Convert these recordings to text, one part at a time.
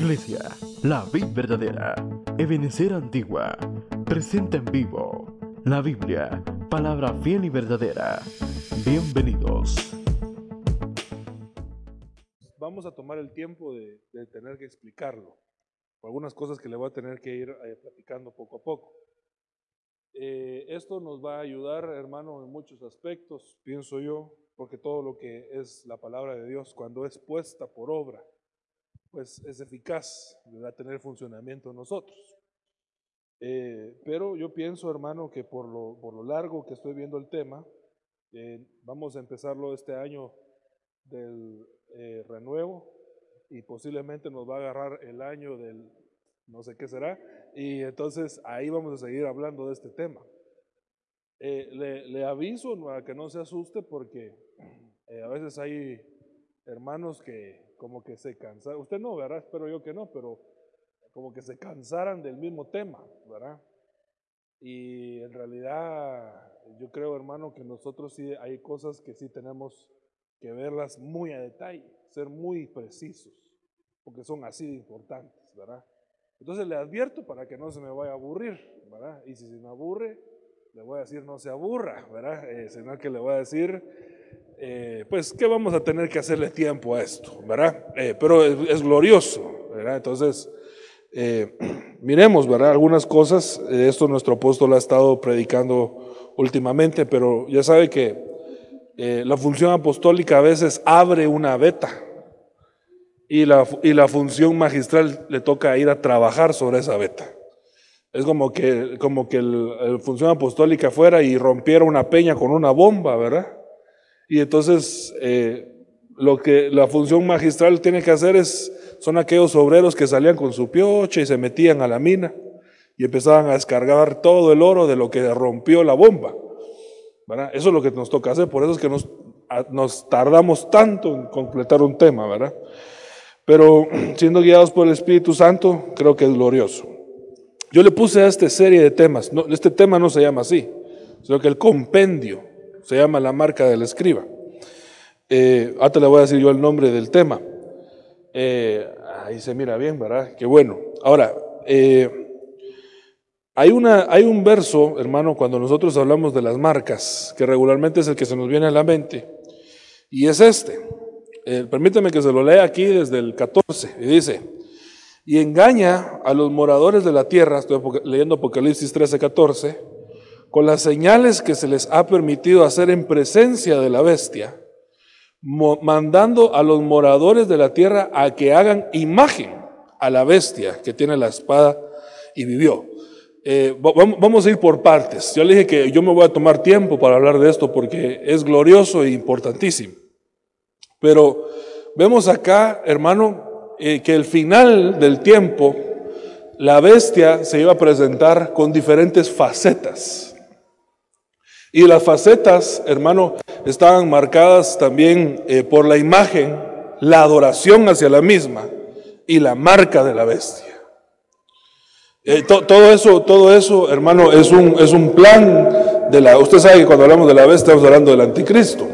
Iglesia, la vid verdadera, Ebenecer Antigua, presenta en vivo la Biblia, palabra fiel y verdadera. Bienvenidos. Vamos a tomar el tiempo de, tener que explicarlo. Algunas cosas que le voy a tener que ir eh, platicando poco a poco. Eh, esto nos va a ayudar, hermano, en muchos aspectos, pienso yo, porque todo lo que es la palabra de Dios, cuando es puesta por obra, pues es eficaz, va a tener funcionamiento en nosotros. Eh, pero yo pienso, hermano, que por lo, por lo largo que estoy viendo el tema, eh, vamos a empezarlo este año del eh, renuevo y posiblemente nos va a agarrar el año del no sé qué será, y entonces ahí vamos a seguir hablando de este tema. le, le, aviso a que no se asuste porque a veces hay hermanos que como que se cansaron, usted no, ¿verdad? Espero yo que no, pero como que se cansaran del mismo tema, ¿verdad? Y en realidad yo creo, hermano, que nosotros sí hay cosas que sí tenemos que verlas muy a detalle, ser muy precisos, porque son así de importantes, ¿verdad? Entonces le advierto para que no se me vaya a aburrir, ¿verdad? Y si se me aburre, le voy a decir no se aburra, ¿verdad? Eh, sino que le voy a decir eh, pues que vamos a tener que hacerle tiempo a esto, ¿verdad? Eh, pero es, glorioso, ¿verdad? Entonces, eh, miremos, ¿verdad? Algunas cosas, esto nuestro apóstol ha estado predicando últimamente, pero ya sabe que la función apostólica a veces abre una beta y la, y la función magistral le toca ir a trabajar sobre esa beta. Es como que, como que la función apostólica fuera y rompiera una peña con una bomba, ¿verdad? Y entonces eh, lo que la función magistral tiene que hacer es, son aquellos obreros que salían con su pioche y se metían a la mina y empezaban a descargar todo el oro de lo que rompió la bomba. Eso es lo que nos toca hacer, por eso es que nos, nos tardamos tanto en completar un tema, ¿verdad? Pero siendo guiados por el Espíritu Santo, creo que es glorioso. Yo le puse a esta serie de temas, no, este tema no se llama así, sino que el compendio se llama la marca del escriba. Eh, ahora le voy a decir yo el nombre del tema. Eh, ahí se mira bien, ¿verdad? Qué bueno. Ahora, eh, hay, una, hay un verso, hermano, cuando nosotros hablamos de las marcas, que regularmente es el que se nos viene a la mente, y es este. permíteme que se lo lea aquí desde el 14, y dice, y engaña a los moradores de la tierra, estoy leyendo Apocalipsis 13, 14, con las señales que se les ha permitido hacer en presencia de la bestia, mandando a los moradores de la tierra a que hagan imagen a la bestia que tiene la espada y vivió. Eh, vamos a ir por partes. Yo le dije que yo me voy a tomar tiempo para hablar de esto porque es glorioso e importantísimo. Pero vemos acá, hermano, eh, que el final del tiempo, la bestia se iba a presentar con diferentes facetas. Y las facetas, hermano, estaban marcadas también eh, por la imagen, la adoración hacia la misma y la marca de la bestia. Eh, todo eso, todo eso, hermano, es un, es un plan de la. Usted sabe que cuando hablamos de la bestia estamos hablando del anticristo,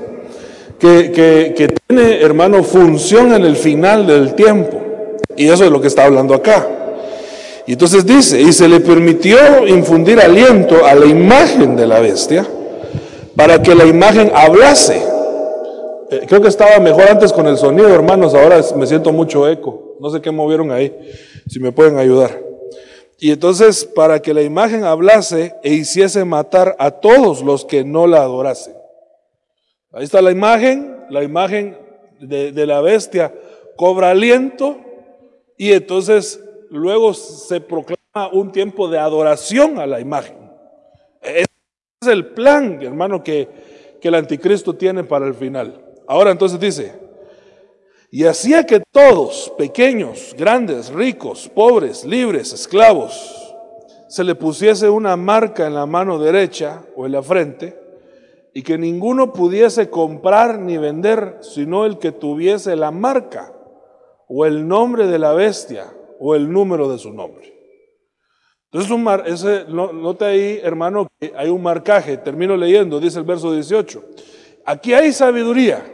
que, que, que tiene, hermano, función en el final del tiempo. Y eso es lo que está hablando acá. Y entonces dice, y se le permitió infundir aliento a la imagen de la bestia para que la imagen hablase. Eh, creo que estaba mejor antes con el sonido, hermanos, ahora me siento mucho eco. No sé qué movieron ahí, si me pueden ayudar. Y entonces, para que la imagen hablase e hiciese matar a todos los que no la adorasen. Ahí está la imagen, la imagen de, de la bestia cobra aliento y entonces luego se proclama un tiempo de adoración a la imagen es el plan, hermano, que, que el anticristo tiene para el final. Ahora entonces dice, y hacía que todos, pequeños, grandes, ricos, pobres, libres, esclavos, se le pusiese una marca en la mano derecha o en la frente, y que ninguno pudiese comprar ni vender, sino el que tuviese la marca o el nombre de la bestia o el número de su nombre. Entonces, un ahí, hermano, que hay un marcaje. Termino leyendo, dice el verso 18. Aquí hay sabiduría.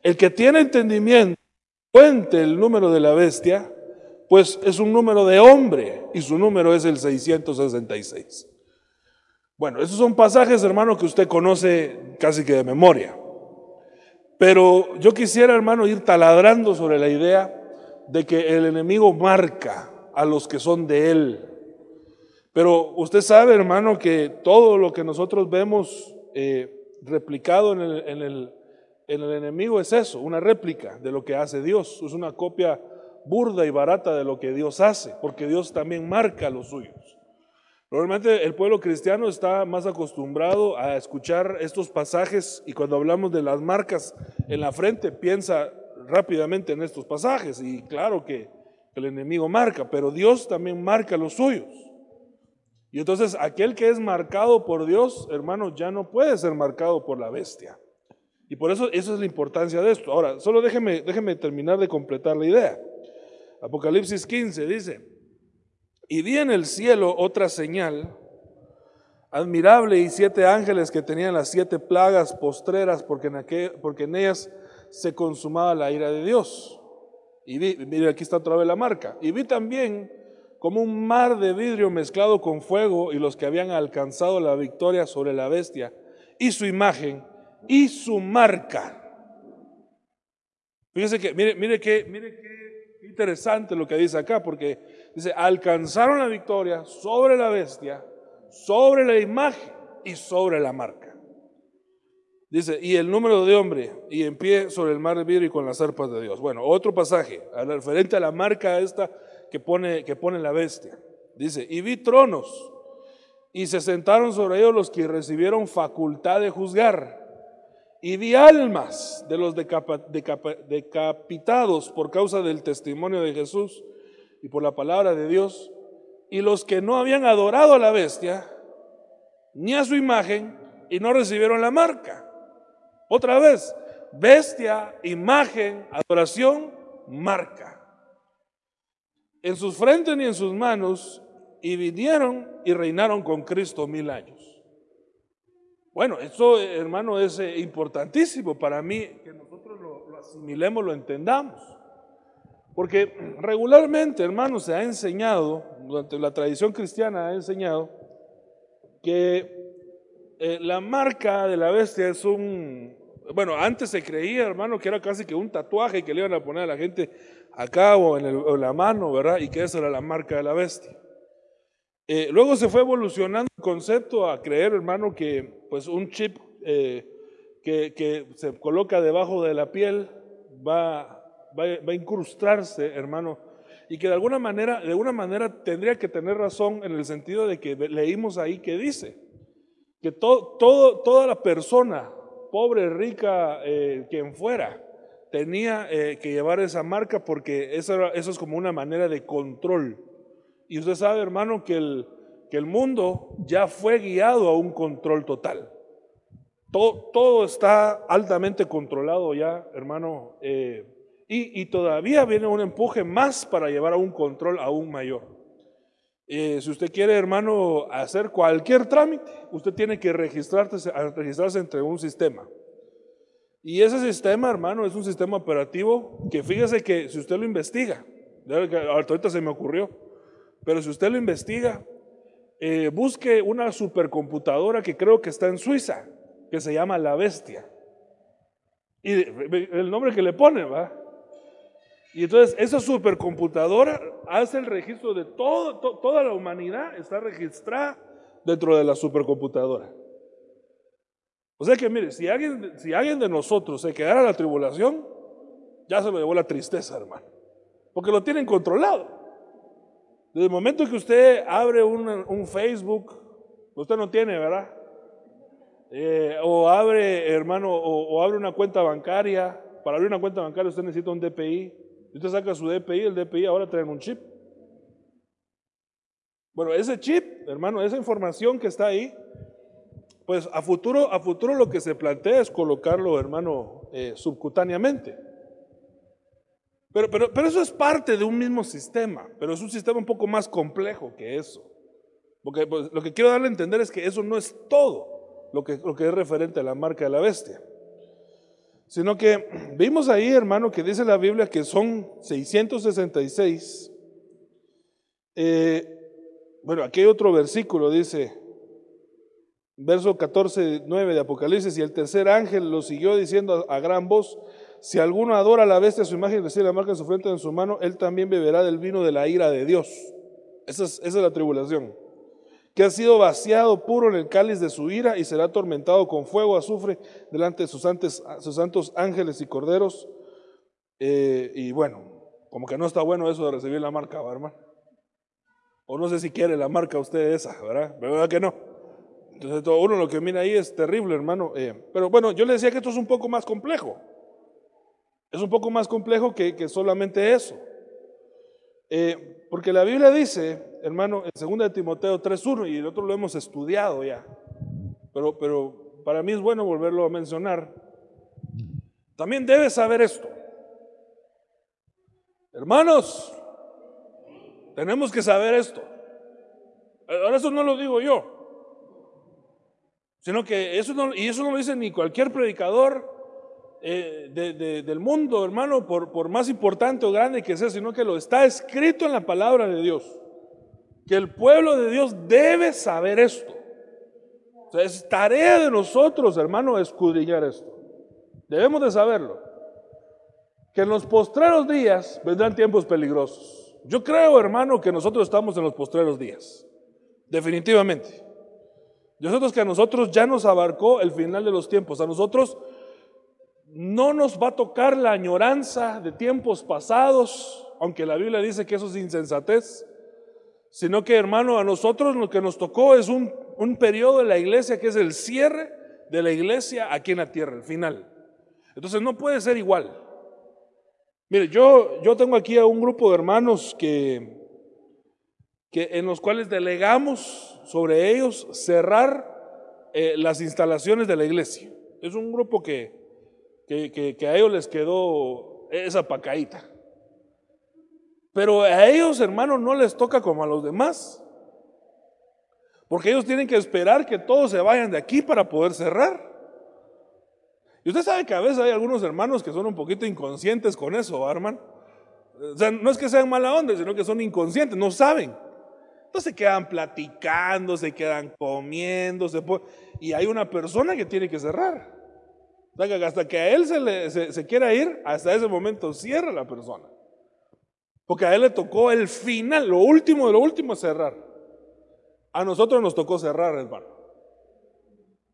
El que tiene entendimiento, cuente el número de la bestia pues es un número de hombre y su número es el 666. Bueno, esos son pasajes, hermano, que usted conoce casi que de memoria. Pero yo quisiera, hermano, ir taladrando sobre la idea de que el enemigo marca a los que son de él. Pero usted sabe, hermano, que todo lo que nosotros vemos eh, replicado en el, en, el, en el enemigo es eso, una réplica de lo que hace Dios. Es una copia burda y barata de lo que Dios hace, porque Dios también marca los suyos. Normalmente el pueblo cristiano está más acostumbrado a escuchar estos pasajes y cuando hablamos de las marcas en la frente piensa rápidamente en estos pasajes y claro que el enemigo marca, pero Dios también marca los suyos. Y entonces aquel que es marcado por Dios, hermano, ya no puede ser marcado por la bestia. Y por eso esa es la importancia de esto. Ahora, solo déjeme, déjeme terminar de completar la idea. Apocalipsis 15 dice, y vi en el cielo otra señal admirable y siete ángeles que tenían las siete plagas postreras porque en, aquel, porque en ellas se consumaba la ira de Dios. Y vi, mire, aquí está otra vez la marca. Y vi también como un mar de vidrio mezclado con fuego y los que habían alcanzado la victoria sobre la bestia y su imagen y su marca. Fíjese que, mire, mire que, mire interesante lo que dice acá, porque dice, alcanzaron la victoria sobre la bestia, sobre la imagen y sobre la marca. Dice, y el número de hombre, y en pie sobre el mar de vidrio y con las arpas de Dios. Bueno, otro pasaje, referente a la marca esta que pone, que pone la bestia. Dice, y vi tronos, y se sentaron sobre ellos los que recibieron facultad de juzgar. Y vi almas de los decapitados por causa del testimonio de Jesús y por la palabra de Dios, y los que no habían adorado a la bestia, ni a su imagen, y no recibieron la marca. Otra vez, bestia, imagen, adoración, marca. En sus frentes ni en sus manos, y vinieron y reinaron con Cristo mil años. Bueno, eso, hermano, es eh, importantísimo para mí que nosotros lo, lo asimilemos, lo entendamos. Porque regularmente, hermano, se ha enseñado, durante la tradición cristiana ha enseñado, que eh, la marca de la bestia es un, bueno, antes se creía, hermano, que era casi que un tatuaje que le iban a poner a la gente acá o en, la mano, ¿verdad? Y que esa era la marca de la bestia. Eh, luego se fue evolucionando el concepto a creer, hermano, que pues un chip eh, que, se coloca debajo de la piel va, va, a incrustarse, hermano, y que de alguna manera, de alguna manera tendría que tener razón en el sentido de que leímos ahí que dice que todo, toda la persona, pobre, rica, eh, quien fuera, tenía eh, que llevar esa marca porque eso, es como una manera de control. Y usted sabe, hermano, que el, que el mundo ya fue guiado a un control total. Todo, todo está altamente controlado ya, hermano, eh, y, y todavía viene un empuje más para llevar a un control aún mayor. Eh, si usted quiere, hermano, hacer cualquier trámite, usted tiene que registrarse, registrarse entre un sistema. Y ese sistema, hermano, es un sistema operativo que fíjese que si usted lo investiga, ahorita se me ocurrió, pero si usted lo investiga, eh, busque una supercomputadora que creo que está en Suiza, que se llama La Bestia. Y el nombre que le pone, ¿va? Y entonces esa supercomputadora hace el registro de toda la humanidad, está registrada dentro de la supercomputadora. O sea que mire, si alguien, si alguien de nosotros se quedara en la tribulación, ya se lo llevó la tristeza, hermano. Porque lo tienen controlado. Desde el momento que usted abre un, Facebook, usted no tiene, ¿verdad? Eh, o abre, hermano, o abre una cuenta bancaria. Para abrir una cuenta bancaria usted necesita un DPI. Usted saca su DPI, el DPI ahora trae un chip. Bueno, ese chip, hermano, esa información que está ahí, pues a futuro, a futuro lo que se plantea es colocarlo, hermano, eh, subcutáneamente. Pero, pero, pero eso es parte de un mismo sistema, pero es un sistema un poco más complejo que eso. Porque pues, lo que quiero darle a entender es que eso no es todo lo que, lo que es referente a la marca de la bestia. Sino que vimos ahí, hermano, que dice la Biblia que son 666 Eh, bueno, aquí hay otro versículo, dice, verso 14, 9 de Apocalipsis, y el tercer ángel lo siguió diciendo a, gran voz, si alguno adora a la bestia a su imagen y recibe la marca en su frente en su mano, él también beberá del vino de la ira de Dios. Esa es, esa es la tribulación. Que ha sido vaciado puro en el cáliz de su ira y será atormentado con fuego, azufre, delante de sus, santos, sus santos ángeles y corderos. Eh, y bueno, como que no está bueno eso de recibir la marca, ¿verdad, hermano? O no sé si quiere la marca usted esa, ¿verdad? ¿Verdad que no? Entonces, todo uno lo que mira ahí es terrible, hermano. Eh, pero bueno, yo le decía que esto es un poco más complejo. Es un poco más complejo que, que solamente eso. Eh, porque la Biblia dice, hermano, en 2 de Timoteo 3.1, y el otro lo hemos estudiado ya, pero, pero para mí es bueno volverlo a mencionar. También debes saber esto. Hermanos, tenemos que saber esto. Ahora eso no lo digo yo, sino que eso no, y eso no lo dice ni cualquier predicador eh, de, del mundo, hermano, por, por más importante o grande que sea, sino que lo está escrito en la palabra de Dios. Que el pueblo de Dios debe saber esto. O sea, es tarea de nosotros, hermano, escudriñar esto. Debemos de saberlo que en los postreros días vendrán tiempos peligrosos. Yo creo, hermano, que nosotros estamos en los postreros días. Definitivamente. Nosotros que a nosotros ya nos abarcó el final de los tiempos. A nosotros no nos va a tocar la añoranza de tiempos pasados, aunque la Biblia dice que eso es insensatez, sino que, hermano, a nosotros lo que nos tocó es un, un periodo de la iglesia que es el cierre de la iglesia aquí en la tierra, el final. Entonces no puede ser igual. Mire, yo, yo tengo aquí a un grupo de hermanos que, que en los cuales delegamos sobre ellos cerrar eh, las instalaciones de la iglesia. Es un grupo que, que, que, a ellos les quedó esa pacaíta. Pero a ellos, hermanos, no les toca como a los demás. Porque ellos tienen que esperar que todos se vayan de aquí para poder cerrar. Y usted sabe que a veces hay algunos hermanos que son un poquito inconscientes con eso, hermano. O sea, no es que sean mala onda, sino que son inconscientes, no saben. Entonces se quedan platicando, se quedan comiendo, se y hay una persona que tiene que cerrar. Hasta que a él se, le, se, se quiera ir, hasta ese momento cierra la persona. Porque a él le tocó el final, lo último de lo último cerrar. A nosotros nos tocó cerrar, hermano.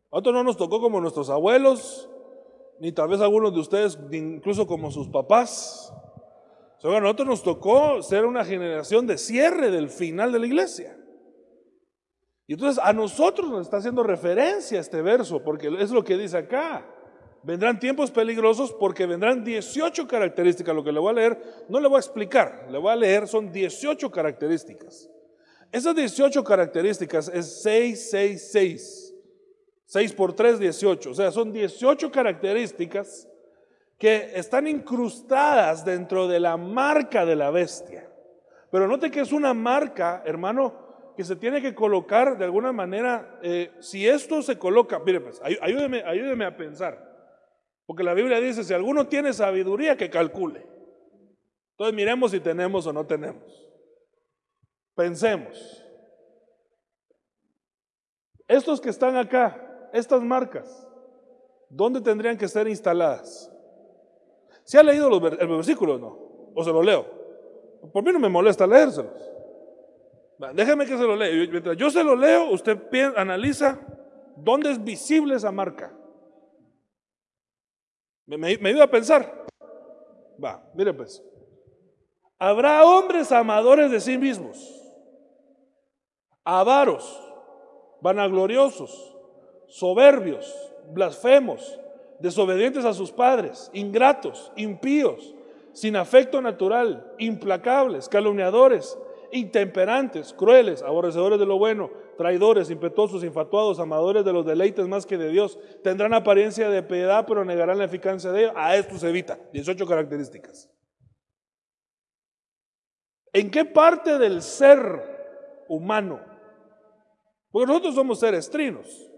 A nosotros no nos tocó como nuestros abuelos, ni tal vez algunos de ustedes, incluso como sus papás. O a nosotros nos tocó ser una generación de cierre del final de la iglesia. Y entonces a nosotros nos está haciendo referencia este verso, porque es lo que dice acá. Vendrán tiempos peligrosos porque vendrán 18 características. Lo que le voy a leer, no le voy a explicar, le voy a leer, son 18 características. Esas 18 características es 666. 6 por 3, 18. O sea, son 18 características que están incrustadas dentro de la marca de la bestia. Pero note que es una marca, hermano, que se tiene que colocar de alguna manera. Eh, si esto se coloca, mire pues, ayúdeme, ayúdeme a pensar. Porque la Biblia dice, si alguno tiene sabiduría, que calcule. Entonces miremos si tenemos o no tenemos. Pensemos. Estos que están acá, estas marcas, ¿dónde tendrían que ser instaladas? ¿Se ha leído los, el versículo o no? ¿O se lo leo? Por mí no me molesta leérselos. Déjeme que se lo lea. Mientras yo se lo leo, usted analiza dónde es visible esa marca. Me, me, me ayuda a pensar. Va, mire pues. Habrá hombres amadores de sí mismos, avaros, vanagloriosos soberbios, blasfemos, desobedientes a sus padres, ingratos, impíos, sin afecto natural, implacables, calumniadores, intemperantes, crueles, aborrecedores de lo bueno, traidores, impetuosos, infatuados, amadores de los deleites más que de Dios, tendrán apariencia de piedad, pero negarán la eficacia de ellos. A esto se evita. 18 características. ¿En qué parte del ser humano? Porque nosotros somos seres trinos.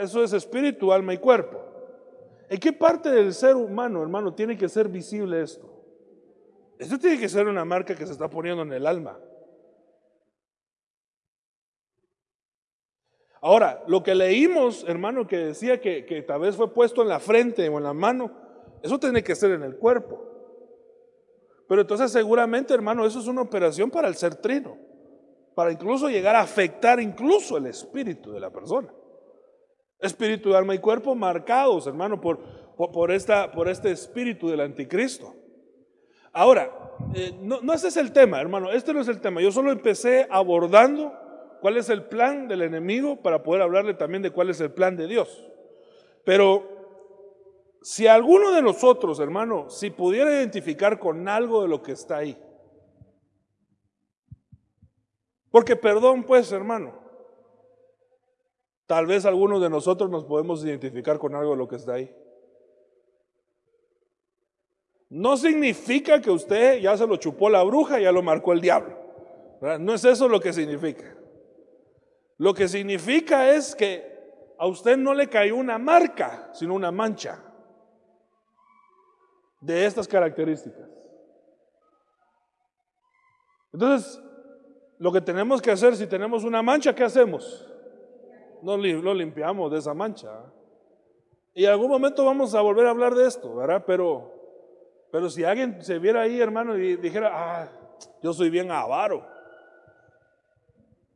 Eso es espíritu, alma y cuerpo. ¿En qué parte del ser humano, hermano, tiene que ser visible esto? Esto tiene que ser una marca que se está poniendo en el alma. Ahora, lo que leímos, hermano, que decía que, que tal vez fue puesto en la frente o en la mano, eso tiene que ser en el cuerpo. Pero entonces seguramente, hermano, eso es una operación para el ser trino, para incluso llegar a afectar incluso el espíritu de la persona. Espíritu, alma y cuerpo marcados, hermano, por, por, esta, por este espíritu del anticristo. Ahora, eh, no, no ese es el tema, hermano, este no es el tema. Yo solo empecé abordando cuál es el plan del enemigo para poder hablarle también de cuál es el plan de Dios. Pero si alguno de nosotros, hermano, si pudiera identificar con algo de lo que está ahí, porque perdón, pues, hermano, tal vez algunos de nosotros nos podemos identificar con algo de lo que está ahí. No significa que usted ya se lo chupó la bruja, ya lo marcó el diablo. No es eso lo que significa. Lo que significa es que a usted no le cayó una marca, sino una mancha de estas características. Entonces, lo que tenemos que hacer, si tenemos una mancha, ¿qué hacemos? No lo limpiamos de esa mancha. Y en algún momento vamos a volver a hablar de esto, ¿verdad? Pero pero si alguien se viera ahí, hermano, y dijera, ah, yo soy bien avaro.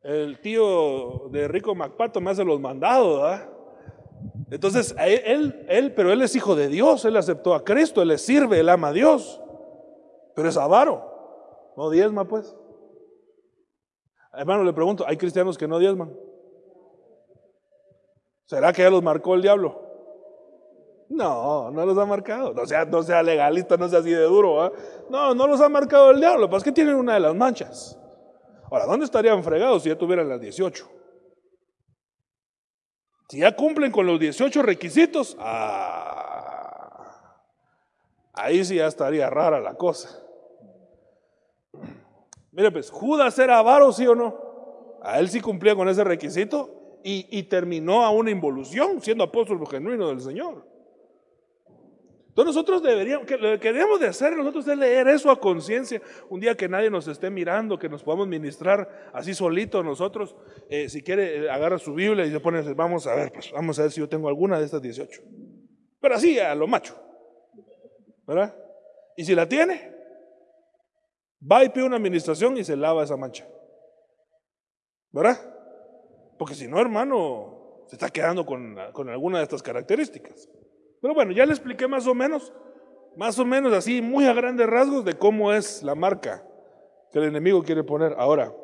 El tío de Rico Macpato me hace los mandados, ¿verdad? Entonces, él, él, pero él es hijo de Dios, él aceptó a Cristo, él le sirve, él ama a Dios. Pero es avaro, no diezma, pues. Hermano, le pregunto, ¿hay cristianos que no diezman? ¿Será que ya los marcó el diablo? No, no los ha marcado. No sea, no sea legalista, no sea así de duro. No, no los ha marcado el diablo. Pues que tienen una de las manchas. Ahora, ¿dónde estarían fregados si ya tuvieran las 18? Si ya cumplen con los 18 requisitos, ah, ahí sí ya estaría rara la cosa. Mire, pues, Judas era avaro, sí o no. A él sí cumplía con ese requisito y, terminó a una involución siendo apóstol genuino del Señor. Entonces nosotros deberíamos, lo que debemos de hacer nosotros es leer eso a conciencia. Un día que nadie nos esté mirando, que nos podamos ministrar así solito nosotros. Eh, si quiere, eh, agarra su Biblia y se pone, vamos a ver, pues vamos a ver si yo tengo alguna de estas 18. Pero así, a lo macho. ¿Verdad? Y si la tiene, va y pide una administración y se lava esa mancha. ¿Verdad? Porque si no, hermano, se está quedando con, con alguna de estas características. Pero bueno, ya le expliqué más o menos, más o menos así, muy a grandes rasgos de cómo es la marca que el enemigo quiere poner. Ahora,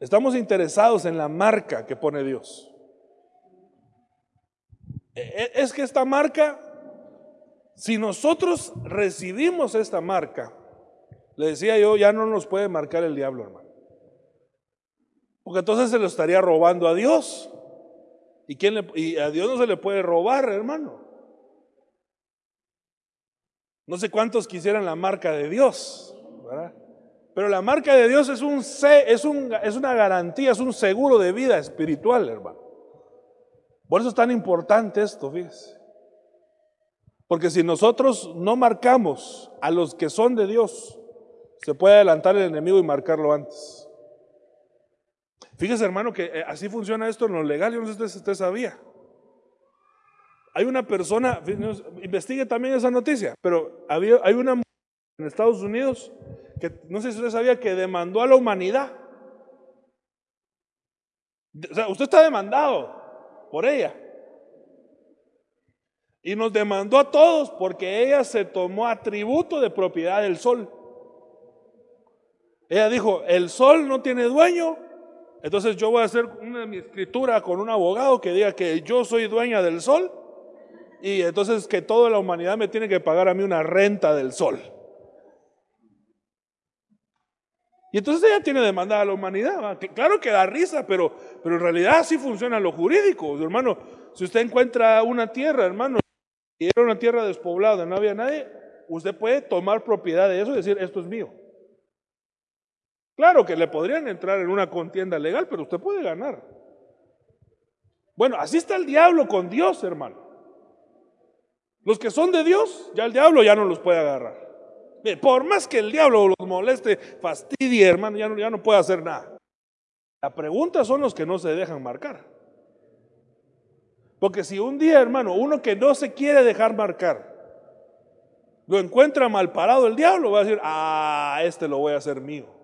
estamos interesados en la marca que pone Dios. E, e, es que esta marca, si nosotros recibimos esta marca, le decía yo, ya no nos puede marcar el diablo, hermano. Porque entonces se lo estaría robando a Dios. ¿Y, a Dios no se le puede robar, hermano. No sé cuántos quisieran la marca de Dios, Pero la marca de Dios es, un, es, un, es una garantía, es un seguro de vida espiritual, hermano. Por eso es tan importante esto, fíjese. Porque si nosotros no marcamos a los que son de Dios, se puede adelantar el enemigo y marcarlo antes. Fíjese, hermano, que eh, así funciona esto en lo legal. Yo no sé si usted, sabía. Hay una persona, investigue también esa noticia, pero había, hay una en Estados Unidos que no sé si usted sabía que demandó a la humanidad. O sea, usted está demandado por ella. Y nos demandó a todos porque ella se tomó atributo de propiedad del sol. Ella dijo, el sol no tiene dueño, entonces yo voy a hacer una mi escritura con un abogado que diga que yo soy dueña del sol y entonces que toda la humanidad me tiene que pagar a mí una renta del sol. Y entonces ella tiene demandada a la humanidad. Claro que da risa, pero, pero en realidad así funciona lo jurídico. Hermano, si usted encuentra una tierra, hermano, y era una tierra despoblada, no había nadie, usted puede tomar propiedad de eso y decir, esto es mío. Claro que le podrían entrar en una contienda legal, pero usted puede ganar. Bueno, así está el diablo con Dios, hermano. Los que son de Dios, ya el diablo ya no los puede agarrar. Por más que el diablo los moleste, fastidie, hermano, ya no, ya no puede hacer nada. La pregunta son los que no se dejan marcar. Porque si un día, hermano, uno que no se quiere dejar marcar, lo encuentra mal parado el diablo, va a decir, ah, este lo voy a hacer mío.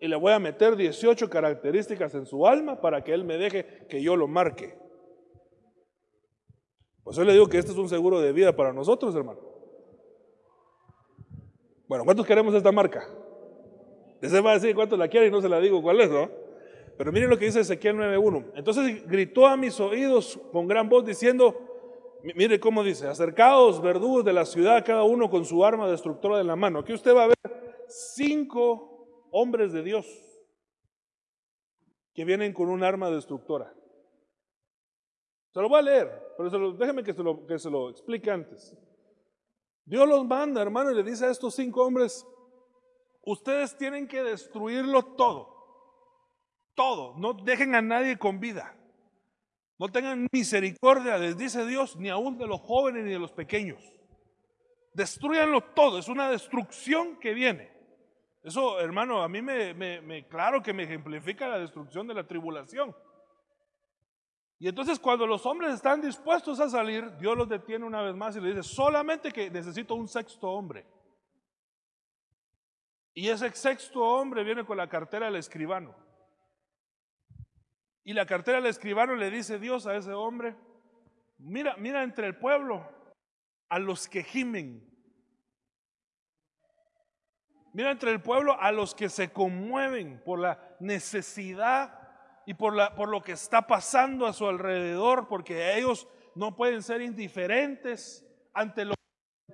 Y le voy a meter 18 características en su alma para que él me deje que yo lo marque. Pues yo le digo que este es un seguro de vida para nosotros, hermano. Bueno, ¿cuántos queremos esta marca? Ese va a decir cuántos la quiere y no se la digo cuál es, ¿no? Pero miren lo que dice Ezequiel 9.1. Entonces gritó a mis oídos con gran voz diciendo, mire cómo dice, acercaos verdugos de la ciudad, cada uno con su arma destructora en la mano. Aquí usted va a ver cinco hombres de Dios que vienen con un arma destructora. Se lo voy a leer, pero déjeme que se, lo, que se lo explique antes. Dios los manda, hermano, y le dice a estos cinco hombres, ustedes tienen que destruirlo todo. Todo. No dejen a nadie con vida. No tengan misericordia, les dice Dios, ni aún de los jóvenes ni de los pequeños. Destruyanlo todo. Es una destrucción que viene. Eso, hermano, a mí me, me claro que me ejemplifica la destrucción de la tribulación. Y entonces cuando los hombres están dispuestos a salir, Dios los detiene una vez más y le dice, solamente que necesito un sexto hombre. Y ese sexto hombre viene con la cartera del escribano. Y la cartera del escribano le dice Dios a ese hombre, mira, mira entre el pueblo a los que gimen. Mira entre el pueblo a los que se conmueven por la necesidad y por, la, por lo que está pasando a su alrededor, porque ellos no pueden ser indiferentes ante lo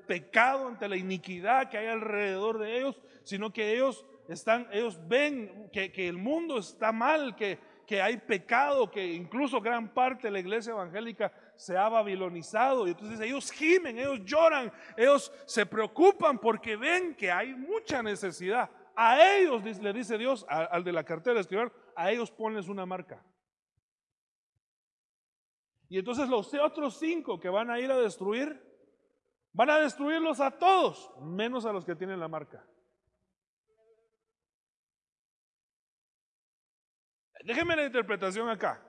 pecado, ante la iniquidad que hay alrededor de ellos, sino que ellos están, ellos ven que, que el mundo está mal, que, que hay pecado, que incluso gran parte de la iglesia evangélica se ha babilonizado. Y entonces ellos gimen, ellos lloran, ellos se preocupan porque ven que hay mucha necesidad. A ellos, le dice Dios, al de la cartera de escribir, a ellos ponles una marca. Y entonces los otros cinco que van a ir a destruir, van a destruirlos a todos, menos a los que tienen la marca. Déjenme la interpretación acá.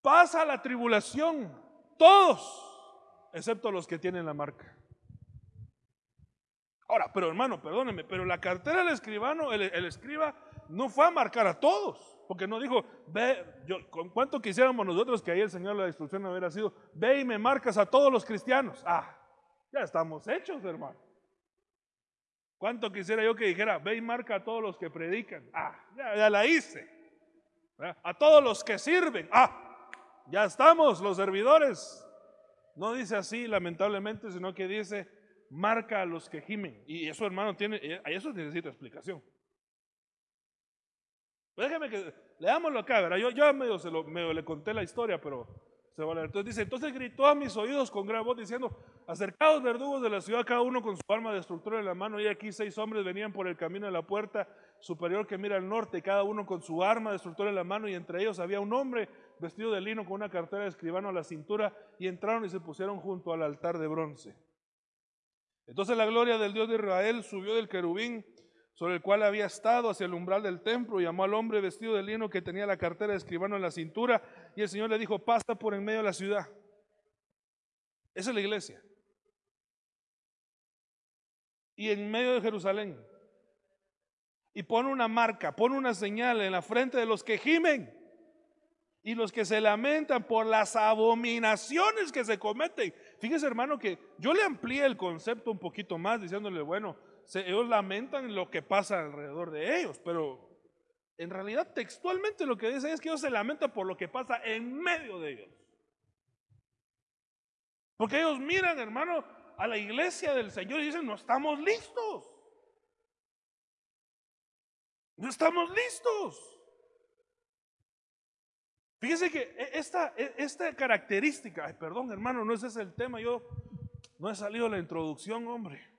Pasa la tribulación, todos, excepto los que tienen la marca. Ahora, pero hermano, perdóneme, pero la cartera del escribano, el, escriba no fue a marcar a todos, porque no dijo, ve, yo, con cuánto quisiéramos nosotros que ahí el Señor la destrucción hubiera sido, ve y me marcas a todos los cristianos. Ah, ya estamos hechos, hermano. ¿Cuánto quisiera yo que dijera, ve y marca a todos los que predican? Ah, ya, ya la hice. A todos los que sirven. Ah, ya estamos, los servidores. No dice así, lamentablemente, sino que dice, marca a los que gimen. Y eso, hermano, tiene, eh, eso necesita explicación. Pues déjeme que leámoslo acá, ¿verdad? Yo, yo medio, se lo, medio le conté la historia, pero Entonces dice, entonces gritó a mis oídos con gran voz diciendo, acercados verdugos de la ciudad, cada uno con su arma destructora en la mano, y aquí seis hombres venían por el camino de la puerta superior que mira al norte, cada uno con su arma destructora en la mano, y entre ellos había un hombre vestido de lino con una cartera de escribano a la cintura, y entraron y se pusieron junto al altar de bronce. Entonces la gloria del Dios de Israel subió del querubín sobre el cual había estado hacia el umbral del templo, llamó al hombre vestido de lino que tenía la cartera de escribano en la cintura, y el Señor le dijo, pasa por en medio de la ciudad. Esa es la iglesia. Y en medio de Jerusalén. Y pone una marca, pone una señal en la frente de los que gimen y los que se lamentan por las abominaciones que se cometen. Fíjese hermano que yo le amplié el concepto un poquito más diciéndole, bueno, ellos lamentan lo que pasa alrededor de ellos, pero en realidad textualmente lo que dice es que ellos se lamentan por lo que pasa en medio de ellos. Porque ellos miran, hermano, a la iglesia del Señor y dicen, no estamos listos. No estamos listos. Fíjese que e, esta, e, esta característica, perdón hermano, no ese es el tema, yo no he salido la introducción, hombre.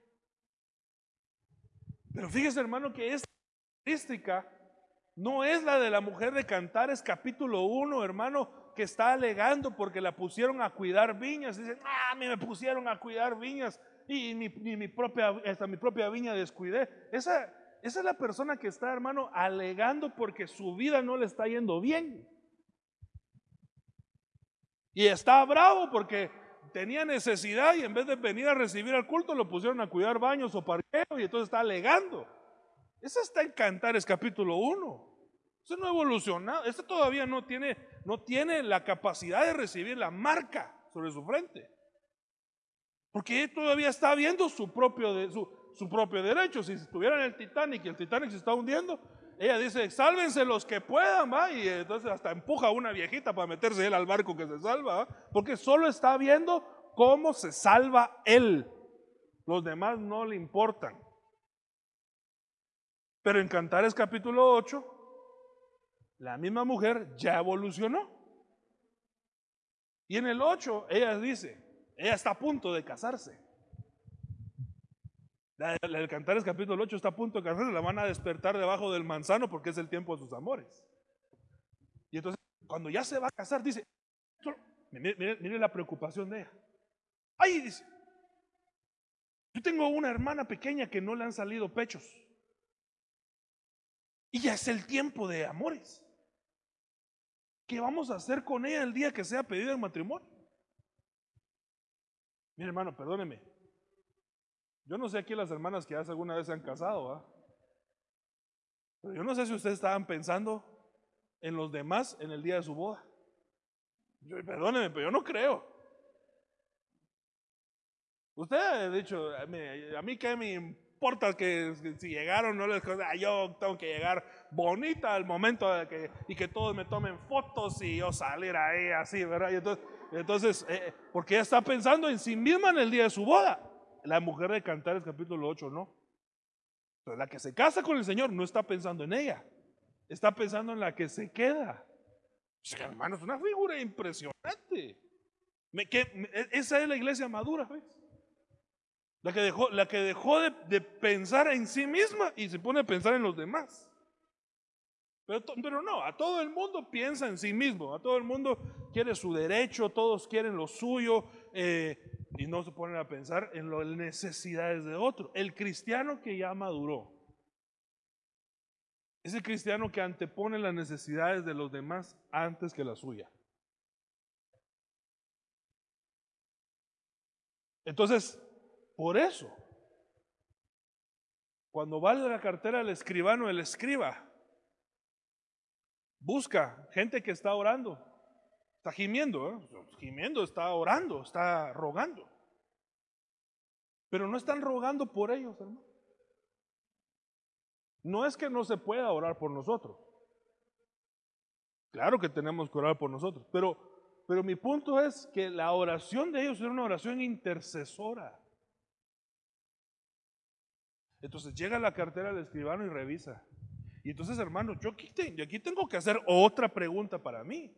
Pero fíjese, hermano, que esta característica no es la de la mujer de Cantares, capítulo 1, hermano, que está alegando porque la pusieron a cuidar viñas. Dicen, ah, me pusieron a cuidar viñas y ni, mi propia, hasta mi propia viña descuidé. Esa, esa es la persona que está, hermano, alegando porque su vida no le está yendo bien. Y está bravo porque tenía necesidad y en vez de venir a recibir al culto lo pusieron a cuidar baños o parqueo y entonces está alegando. Esa está en Cantares capítulo 1. Eso no ha evolucionado. Este todavía no tiene, no tiene la capacidad de recibir la marca sobre su frente. Porque todavía está viendo su propio, su, su propio derecho. Si estuviera en el Titanic y el Titanic se está hundiendo, ella dice, sálvense los que puedan, va, y entonces hasta empuja a una viejita para meterse él al barco que se salva, porque solo está viendo cómo se salva él. Los demás no le importan. Pero en Cantares capítulo 8, la misma mujer ya evolucionó. Y en el 8, ella dice, ella está a punto de casarse. El Cantares capítulo 8 está a punto de casarse, la van a despertar debajo del manzano porque es el tiempo de sus amores. Y entonces, cuando ya se va a casar, dice, mire, la preocupación de ella. Ay, dice, yo tengo una hermana pequeña que no le han salido pechos. Y ya es el tiempo de amores. ¿Qué vamos a hacer con ella el día que sea pedido el matrimonio? Mire, hermano, perdóneme. Yo no sé aquí las hermanas que hace alguna vez se han casado, Pero yo no sé si ustedes estaban pensando en los demás en el día de su boda. Yo, perdóneme, pero yo no creo. Usted ha dicho, a mí, qué me importa que, si llegaron no les ah, yo tengo que llegar bonita al momento de que, y que todos me tomen fotos y yo salir ahí así, ¿verdad? Y entonces, entonces eh, porque ella está pensando en sí misma en el día de su boda. La mujer de Cantares capítulo 8 no. Pero la que se casa con el Señor no está pensando en ella, está pensando en la que se queda. hermano, es una figura impresionante. E, esa es la iglesia madura, ¿ves? La que dejó, la que dejó de, pensar en sí misma y se pone a pensar en los demás. Pero, pero, no, a todo el mundo piensa en sí mismo, a todo el mundo quiere su derecho, todos quieren lo suyo, eh, y no se ponen a pensar en las necesidades de otro. El cristiano que ya maduró es el cristiano que antepone las necesidades de los demás antes que la suya. Entonces, por eso, cuando va de la cartera el escribano, el escriba, busca gente que está orando, Está gimiendo, ¿eh? gimiendo, está orando, está rogando. Pero no están rogando por ellos, hermano. No es que no se pueda orar por nosotros. Claro que tenemos que orar por nosotros, pero, pero mi punto es que la oración de ellos es una oración intercesora. Entonces llega la cartera del escribano y revisa. Y entonces, hermano, yo aquí, aquí tengo que hacer otra pregunta para mí.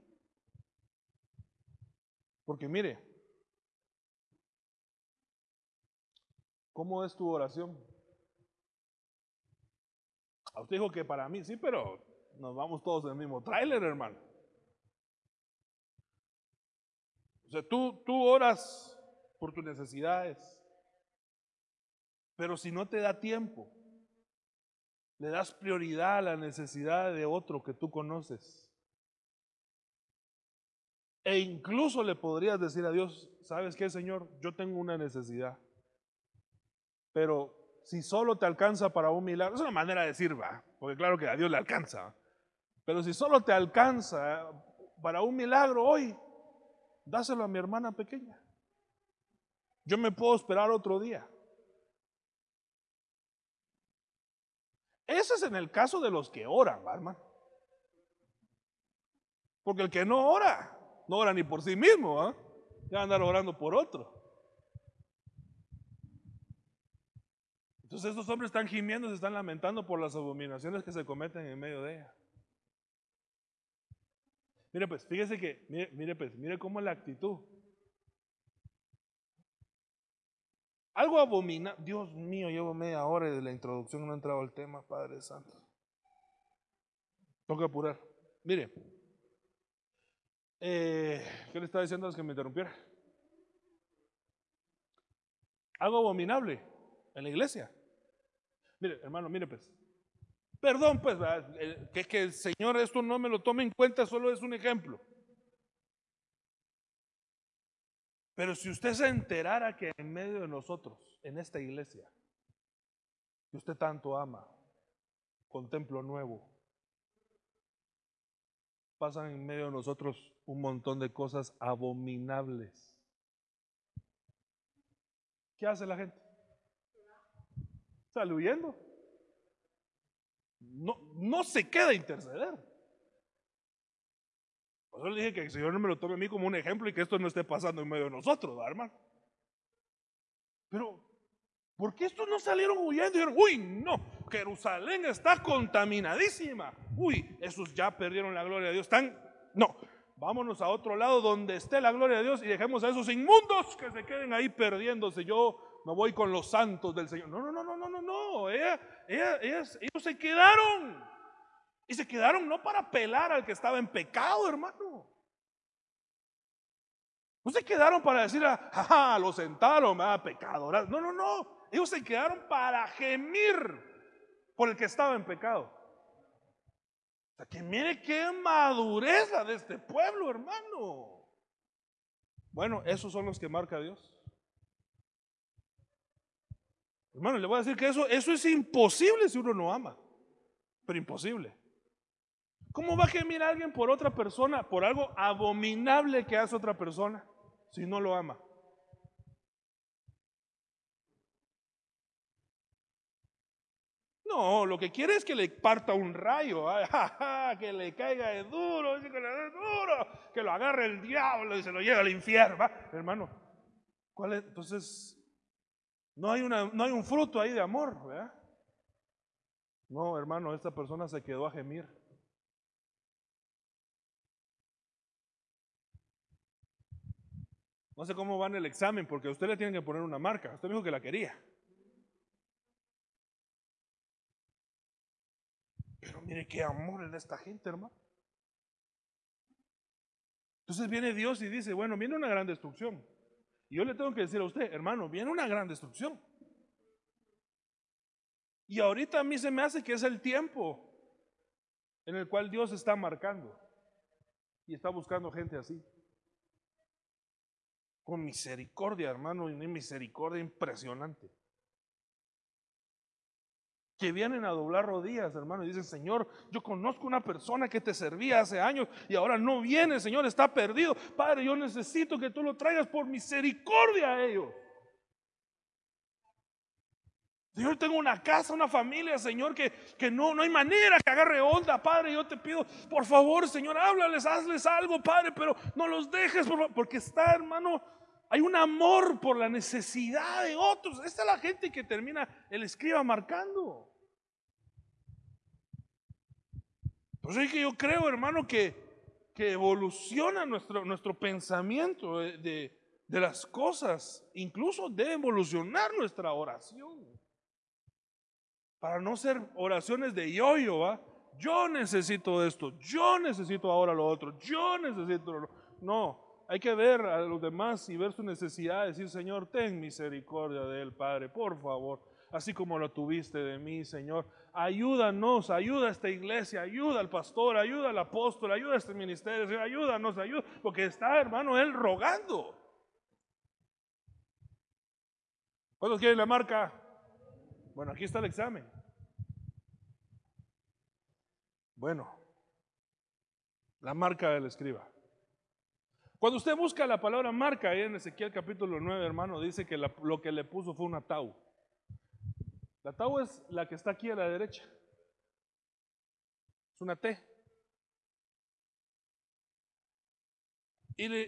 Porque mire, ¿cómo es tu oración? A usted dijo que para mí sí, pero nos vamos todos en el mismo tráiler, hermano. O sea, tú, tú oras por tus necesidades, pero si no te da tiempo, le das prioridad a la necesidad de otro que tú conoces. E incluso le podrías decir a Dios, ¿sabes qué, Señor? Yo tengo una necesidad. Pero si solo te alcanza para un milagro, es una manera de decir, va, porque claro que a Dios le alcanza. Pero si solo te alcanza para un milagro hoy, dáselo a mi hermana pequeña. Yo me puedo esperar otro día. Ese es en el caso de los que oran, hermano. Porque el que no ora, no ora ni por sí mismo, ¿ah? ya andar orando por otro. Entonces estos hombres están gimiendo, se están lamentando por las abominaciones que se cometen en medio de ella. Mire pues, fíjese que, mire, pues, mire cómo la actitud. Algo abominable. Dios mío, llevo media hora de la introducción no he entrado al tema, Padre Santo. Tengo que apurar. Mire, eh, ¿Qué le estaba diciendo a que me interrumpiera? Algo abominable en la iglesia. Mire, hermano, mire pues. Perdón, pues, que, que el Señor esto no me lo tome en cuenta, solo es un ejemplo. Pero si usted se enterara que en medio de nosotros, en esta iglesia, que usted tanto ama, con templo nuevo, pasan en medio de nosotros un montón de cosas abominables. ¿Qué hace la gente? Sale huyendo. No, no se queda a interceder. Por le dije que el Señor no me lo tome a mí como un ejemplo y que esto no esté pasando en medio de nosotros, hermano. Pero, ¿por qué estos no salieron huyendo y dijeron, uy, no, Jerusalén está contaminadísima? Uy, esos ya perdieron la gloria de Dios. Están, no, vámonos a otro lado donde esté la gloria de Dios y dejemos a esos inmundos que se queden ahí perdiéndose. Yo me voy con los santos del Señor. No, no, no, no, no, no, no. ellos se quedaron. Y se quedaron no para pelar al que estaba en pecado, hermano. No se quedaron para decir, ah, lo sentaron, ah, pecador. No, no, no. Ellos se quedaron para gemir por el que estaba en pecado. O sea, que mire qué madurez de este pueblo, hermano. Bueno, esos son los que marca Dios. Hermano, le voy a decir que eso, eso es imposible si uno no ama. Pero imposible. ¿Cómo va a gemir a alguien por otra persona, por algo abominable que hace otra persona, si no lo ama? No, lo que quiere es que le parta un rayo, que le caiga de duro, que le duro, que lo agarre el diablo y se lo lleve al infierno. Hermano, ¿cuál es? Entonces, no hay, no hay un fruto ahí de amor, ¿verdad? No, hermano, esta persona se quedó a gemir. No sé cómo va en el examen, porque a usted le tienen que poner una marca. Usted dijo que la quería. Pero mire qué amor en esta gente, hermano. Entonces viene Dios y dice, bueno, viene una gran destrucción. Y yo le tengo que decir a usted, hermano, viene una gran destrucción. Y ahorita a mí se me hace que es el tiempo en el cual Dios está marcando y está buscando gente así con misericordia, hermano, y una misericordia impresionante. Que vienen a doblar rodillas, hermano, y dicen, Señor, yo conozco una persona que te servía hace años y ahora no viene, Señor, está perdido. Padre, yo necesito que tú lo traigas por misericordia a ellos. Señor, tengo una casa, una familia, Señor, que, que no, no hay manera que agarre onda, Padre. Yo te pido, por favor, Señor, háblales, hazles algo, Padre, pero no los dejes, porque está, hermano, hay un amor por la necesidad de otros. Esta es la gente que termina el escriba marcando. Pues es que yo creo, hermano, que, que evoluciona nuestro, nuestro pensamiento de, de, las cosas. Incluso debe evolucionar nuestra oración. Para no ser oraciones de yo-yo, ¿va? Yo necesito esto, yo necesito ahora lo otro, yo necesito lo No, hay que ver a los demás y ver su necesidad, decir, Señor, ten misericordia de él, Padre, por favor, así como lo tuviste de mí, Señor. Ayúdanos, ayuda a esta iglesia, ayuda al pastor, ayuda al apóstol, ayuda a este ministerio, ayúdanos, ayuda, porque está, hermano, él rogando. ¿Cuántos quieren la marca? Bueno, aquí está el examen. Bueno, la marca del escriba. Cuando usted busca la palabra marca ahí en Ezequiel capítulo 9, hermano, dice que lo que le puso fue una tau. La tau es la que está aquí a la derecha. Es una T. Y le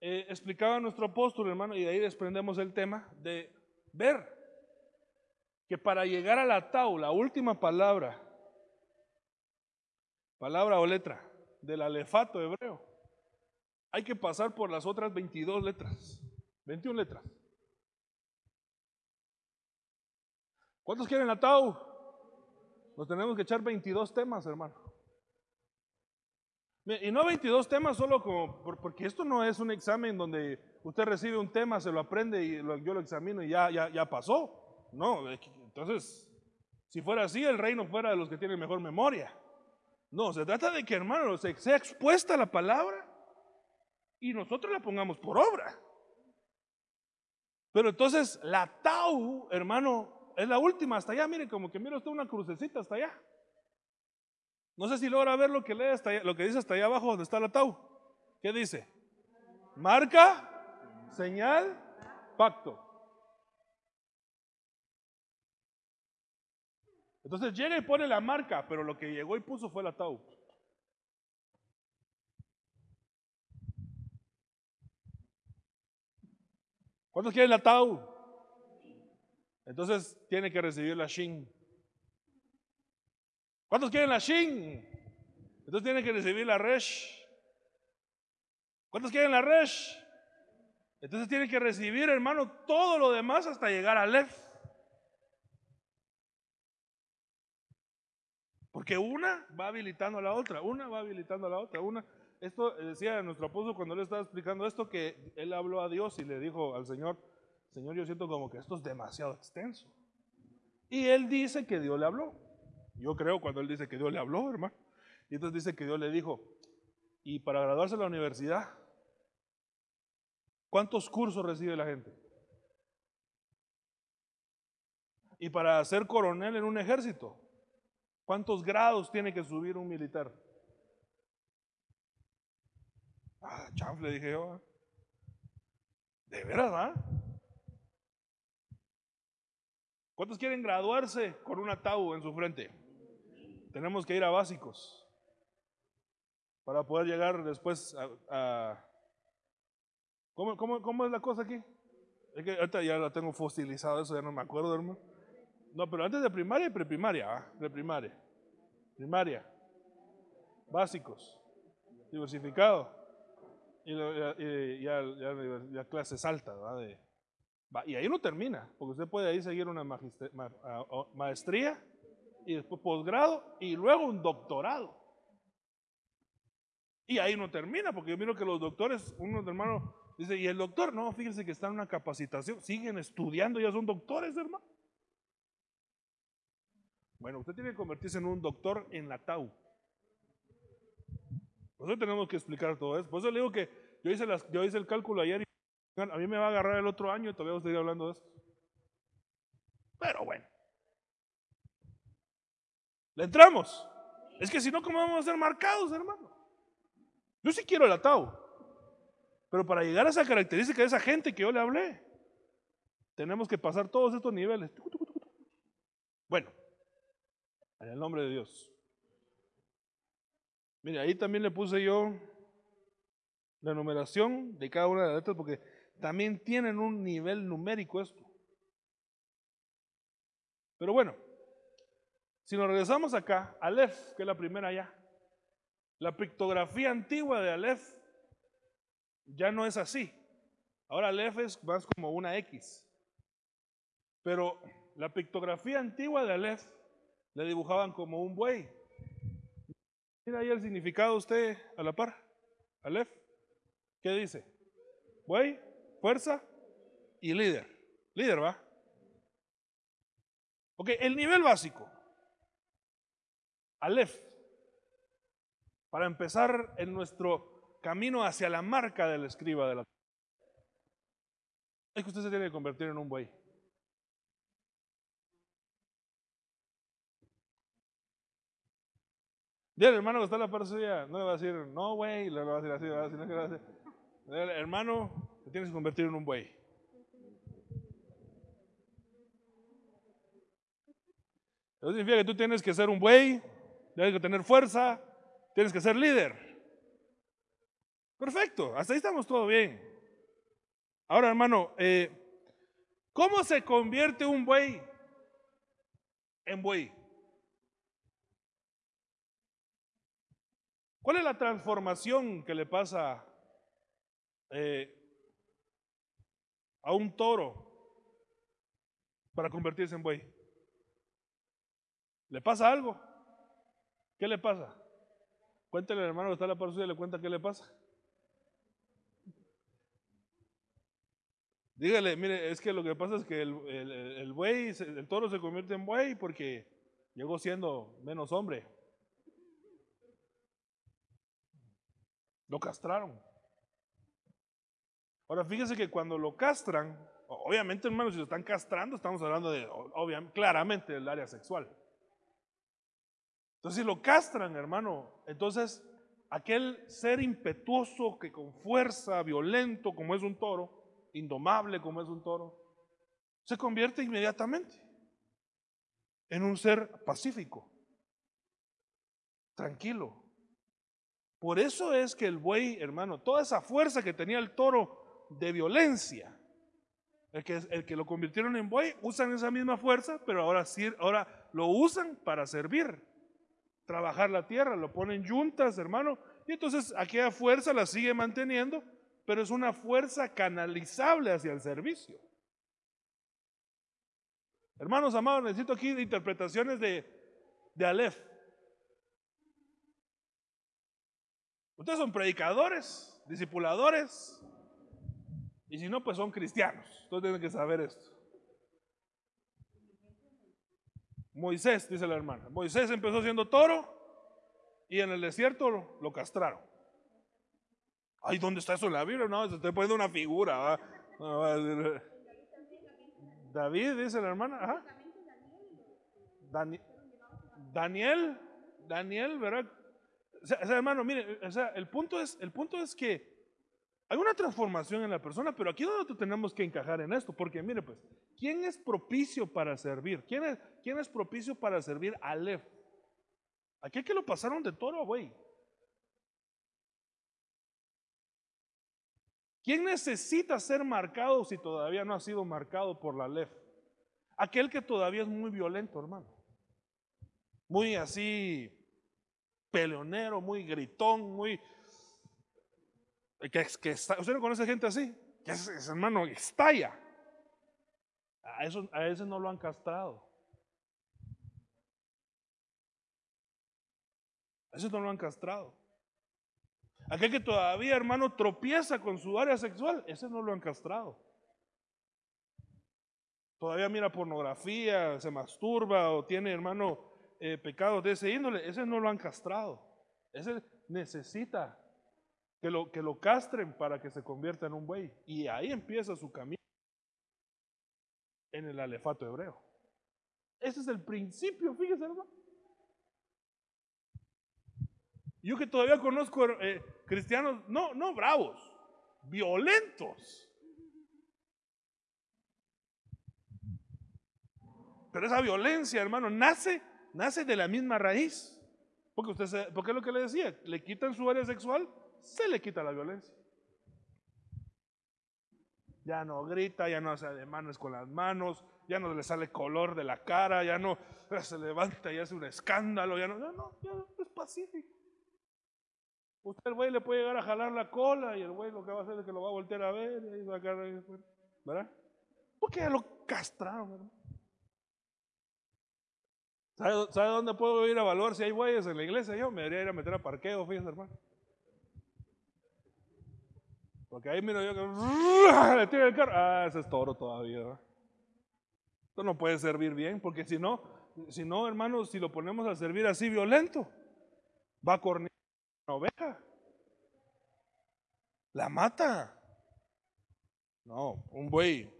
eh, explicaba a nuestro apóstol, hermano, y de ahí desprendemos el tema de ver que para llegar a la tau, la última palabra, palabra o letra del alefato hebreo, hay que pasar por las otras 22 letras, 21 letras. ¿Cuántos quieren Tau? Nos tenemos que echar 22 temas, hermano. Y no 22 temas solo como, porque esto no es un examen donde usted recibe un tema, se lo aprende y yo lo examino y ya, ya, ya pasó. No, entonces, Si fuera así, el reino fuera de los que tienen mejor memoria. No, se trata de que, hermano, se, sea expuesta la palabra y nosotros la pongamos por obra. Pero entonces la tau, hermano, es la última hasta allá. Miren, como que mira usted una crucecita hasta allá. No sé si logra ver lo que lee hasta lo que dice hasta allá abajo donde está la tau. ¿Qué dice? Marca, señal, pacto. Entonces llega y pone la marca, pero lo que llegó y puso fue la tau. ¿Cuántos quieren la tau? Entonces tiene que recibir la shin. ¿Cuántos quieren la shin? Entonces tiene que recibir la resh. ¿Cuántos quieren la resh? Entonces tiene que recibir, hermano, todo lo demás hasta llegar al lef. Porque una va habilitando a la otra, una va habilitando a la otra, una. Esto decía nuestro apóstol cuando le estaba explicando esto, que él habló a Dios y le dijo al Señor, Señor, yo siento como que esto es demasiado extenso. Y él dice que Dios le habló. Yo creo cuando él dice que Dios le habló, hermano. Y entonces dice que Dios le dijo, y para graduarse a la universidad, ¿cuántos cursos recibe la gente? Y para ser coronel en un ejército, ¿cuántos grados tiene que subir un militar? Ah, chanfle, dije yo. ¿De veras? ¿Cuántos quieren graduarse con un atau en su frente? Tenemos que ir a básicos para poder llegar después a... ¿Cómo, es la cosa aquí? Es que ahorita ya la tengo fosilizado, eso ya no me acuerdo, hermano. No, pero antes de primaria y preprimaria, ¿ah? Primaria. Básicos. Diversificado. Y, ya, ya, clases altas, ¿verdad? y ahí no termina, porque usted puede ahí seguir una maestría y después posgrado y luego un doctorado. Y ahí no termina, porque yo miro que los doctores, uno de hermanos dice, ¿y el doctor? No, fíjense que está en una capacitación, siguen estudiando, ya son doctores, hermano. Bueno, usted tiene que convertirse en un doctor en la TAU. Por eso tenemos que explicar todo eso. Por eso le digo que yo hice, las, yo hice el cálculo ayer y a mí me va a agarrar el otro año y todavía voy a hablando de esto. Pero bueno. ¿Le entramos? Es que si no, ¿cómo vamos a ser marcados, hermano? Yo sí quiero el atao. Pero para llegar a esa característica de esa gente que yo le hablé, tenemos que pasar todos estos niveles. Bueno, en el nombre de Dios. Mire, ahí también le puse yo la numeración de cada una de las letras porque también tienen un nivel numérico esto. Pero bueno, si nos regresamos acá, Aleph, que es la primera ya, la pictografía antigua de Aleph ya no es así. Ahora Aleph es más como una X. Pero la pictografía antigua de Aleph le dibujaban como un buey. Mira ahí el significado usted a la par. Aleph. ¿Qué dice? Buey, fuerza y líder. Líder, ¿va? Ok, el nivel básico. Aleph. Para empezar en nuestro camino hacia la marca del escriba de la es que usted se tiene que convertir en un buey. Dile hermano que está la parte suya, no le va a decir, no, güey, le va a decir así, le va a decir, no, va a decir. hermano, te tienes que convertir en un buey. Eso significa que tú tienes que ser un buey, tienes que tener fuerza, tienes que ser líder. Perfecto, hasta ahí estamos todo bien. Ahora, hermano, eh, ¿cómo se convierte un buey en buey? ¿Cuál es la transformación que le pasa eh, a un toro para convertirse en buey? ¿Le pasa algo? ¿Qué le pasa? Cuéntele al hermano que está en la par y le cuenta qué le pasa. Dígale, mire, es que lo que pasa es que el, el, el buey, el toro se convierte en buey porque llegó siendo menos hombre. Lo castraron. Ahora fíjese que cuando lo castran, obviamente hermanos, si lo están castrando, estamos hablando de, obviamente, claramente del área sexual. Entonces si lo castran, hermano, entonces aquel ser impetuoso que con fuerza, violento como es un toro, indomable como es un toro, se convierte inmediatamente en un ser pacífico, tranquilo. Por eso es que el buey, hermano, toda esa fuerza que tenía el toro de violencia, el que, el que lo convirtieron en buey, usan esa misma fuerza, pero ahora, ahora lo usan para servir, trabajar la tierra, lo ponen juntas, hermano, y entonces aquella fuerza la sigue manteniendo, pero es una fuerza canalizable hacia el servicio. Hermanos amados, necesito aquí interpretaciones de, de Aleph. Ustedes son predicadores, discipuladores, y si no, pues son cristianos. Ustedes tienen que saber esto. Moisés, dice la hermana. Moisés empezó siendo toro y en el desierto lo, castraron. Ay, ¿dónde está eso en la Biblia? No, se está poniendo una figura. David, dice la hermana. Daniel, Daniel, ¿verdad? O sea, hermano, mire, o sea, el punto es, el punto es que hay una transformación en la persona, pero aquí es donde tenemos que encajar en esto, porque mire pues, ¿quién es propicio para servir? ¿Quién es, propicio para servir a Aleph? Aquí que lo pasaron de toro buey. ¿Quién necesita ser marcado si todavía no ha sido marcado por la LEF? Aquel que todavía es muy violento, hermano. Muy así, peleonero, muy gritón, muy... Que, que ¿Usted no conoce gente así? Que es, hermano, estalla. A, eso, a ese no lo han castrado. A ese no lo han castrado. Aquel que todavía, hermano, tropieza con su área sexual, ese no lo han castrado. Todavía mira pornografía, se masturba o tiene, hermano, eh, pecados de ese índole, ese no lo han castrado. Ese necesita que lo, que lo castren para que se convierta en un buey. Y ahí empieza su camino en el alefato hebreo. Ese es el principio, fíjese, hermano. Yo que todavía conozco eh, cristianos, no, no bravos, violentos. Pero esa violencia, hermano, nace, nace de la misma raíz. Porque usted, porque es lo que le decía, le quitan su área sexual, se le quita la violencia. Ya no grita, ya no hace ademanes con las manos, ya no le sale color de la cara, ya no se levanta y hace un escándalo, ya no, ya no, ya es pacífico. Usted el güey le puede llegar a jalar la cola y el güey lo que va a hacer es que lo va a voltear a ver y va a ahí después. ¿Verdad? Porque ya lo castraron, hermano. ¿Sabe, ¿Sabe, dónde puedo ir a evaluar si hay güeyes en la iglesia? Yo me debería ir a meter a parqueo, fíjense, hermano. Porque ahí miro yo que le tira el carro. Ah, ese es toro todavía. Esto no puede servir bien, porque si no, si no, hermano, si lo ponemos a servir así violento, va a cornear una oveja. La mata. No, un buey.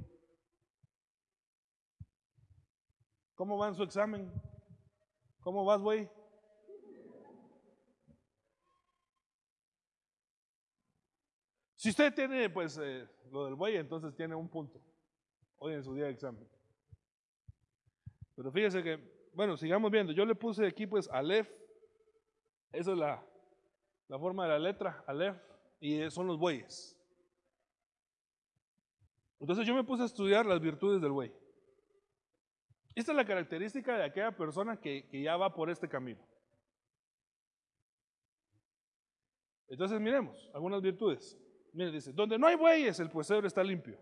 ¿Cómo va en su examen? ¿Cómo vas, güey? Si usted tiene, pues, eh, lo del buey, entonces tiene un punto hoy en su día de examen. Pero fíjese que, bueno, sigamos viendo. Yo le puse aquí, pues, Aleph. Esa es la, la forma de la letra, Aleph, y son los bueyes. Entonces yo me puse a estudiar las virtudes del buey. Esta es la característica de aquella persona que, que ya va por este camino. Entonces miremos algunas virtudes. Mire, dice, donde no hay bueyes, el pesebre está limpio.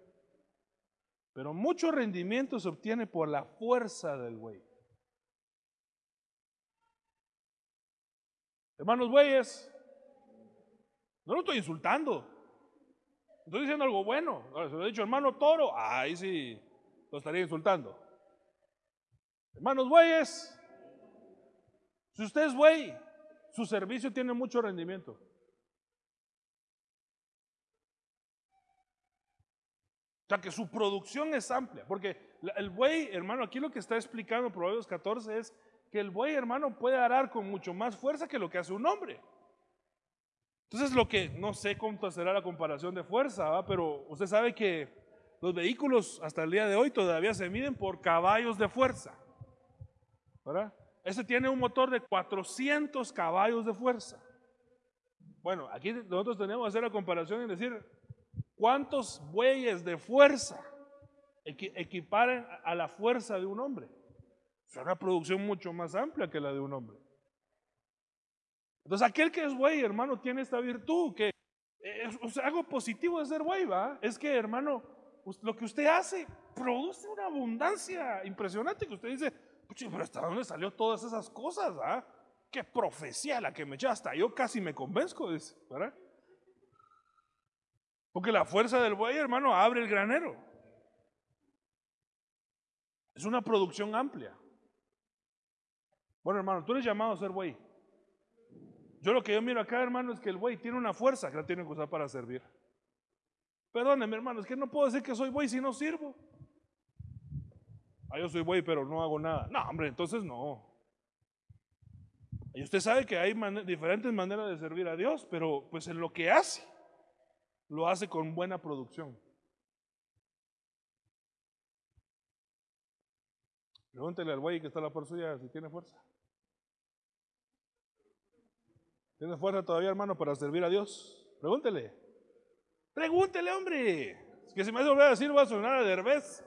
Pero mucho rendimiento se obtiene por la fuerza del buey. Hermanos bueyes, no lo estoy insultando. Estoy diciendo algo bueno. Ahora, si lo he dicho hermano toro, ahí sí lo estaría insultando. Hermanos bueyes, si usted es buey, su servicio tiene mucho rendimiento. O sea que su producción es amplia, porque el buey, hermano, aquí lo que está explicando Proverbios 14 es que el buey, hermano, puede arar con mucho más fuerza que lo que hace un hombre. Entonces lo que, no sé cuánto será la comparación de fuerza, pero usted sabe que los vehículos hasta el día de hoy todavía se miden por caballos de fuerza. ¿Verdad? Este tiene un motor de 400 caballos de fuerza. Bueno, aquí nosotros tenemos que hacer la comparación y decir, ¿Cuántos bueyes de fuerza equiparen a la fuerza de un hombre? Es una producción mucho más amplia que la de un hombre. Entonces, aquel que es buey, hermano, tiene esta virtud, que es, algo positivo de ser buey, ¿va? Es que, hermano, lo que usted hace produce una abundancia impresionante que usted dice, pero ¿hasta dónde salió todas esas cosas, ah? Qué profecía la que me echa, hasta yo casi me convenzco, dice, ¿verdad? Porque la fuerza del buey, hermano, abre el granero. Es una producción amplia. Bueno, hermano, tú eres llamado a ser buey. Yo lo que yo miro acá, hermano, es que el buey tiene una fuerza que la tiene que usar para servir. Perdóneme, hermano, es que no puedo decir que soy buey si no sirvo. Ah, yo soy buey, pero no hago nada. No, hombre, entonces no. Y usted sabe que hay diferentes maneras de servir a Dios, pero pues en lo que hace lo hace con buena producción. Pregúntele al güey que está a la por suya si tiene fuerza. ¿Tiene fuerza todavía, hermano, para servir a Dios? Pregúntele. Pregúntele, hombre. Es que si me hace volver a decir, va a sonar a derbez.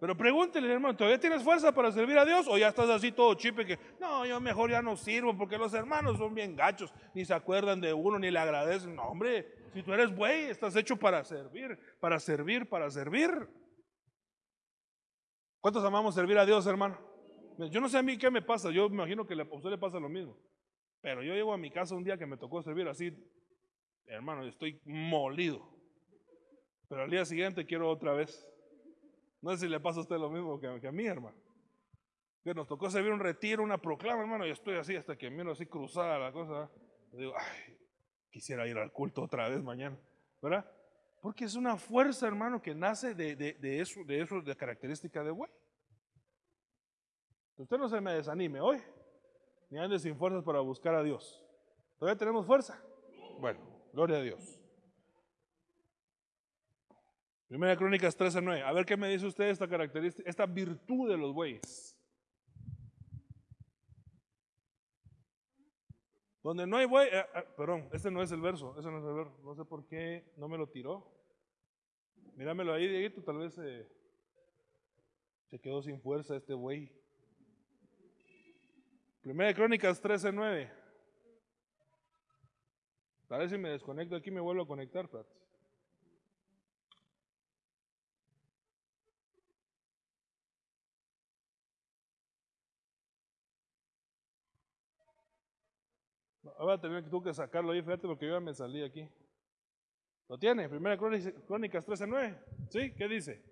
Pero pregúntele, hermano, ¿todavía tienes fuerza para servir a Dios? ¿O ya estás así todo chipe que, no, yo mejor ya no sirvo porque los hermanos son bien gachos, ni se acuerdan de uno, ni le agradecen? No, hombre, si tú eres buey, estás hecho para servir, para servir, para servir. ¿Cuántos amamos servir a Dios, hermano? Yo no sé a mí qué me pasa, yo me imagino que a usted le pasa lo mismo. Pero yo llego a mi casa un día que me tocó servir así, hermano, estoy molido. Pero al día siguiente quiero otra vez. No sé si le pasa a usted lo mismo que, a mí, hermano. Que nos tocó servir un retiro, una proclama, hermano, y estoy así hasta que miro así cruzada la cosa. digo, ay, quisiera ir al culto otra vez mañana, ¿verdad? Porque es una fuerza, hermano, que nace de, de, eso, de eso, de característica de buey. Usted no se me desanime hoy, ni ande sin fuerzas para buscar a Dios. ¿Todavía tenemos fuerza? Bueno, gloria a Dios. Primera Crónicas 13:9. A ver qué me dice usted esta característica, esta virtud de los bueyes. Donde no hay buey, eh, eh, perdón, este no es el verso, ese no es el verso, no sé por qué no me lo tiró. Míramelo ahí, Dieguito, tal vez eh, se quedó sin fuerza este buey. Primera Crónicas 13:9. A ver si me desconecto aquí, me vuelvo a conectar, Pat. Voy a tener tú que sacarlo ahí, fíjate, porque yo ya me salí aquí. ¿Lo tiene? Primera Crónicas 13.9. ¿Sí? ¿Qué dice?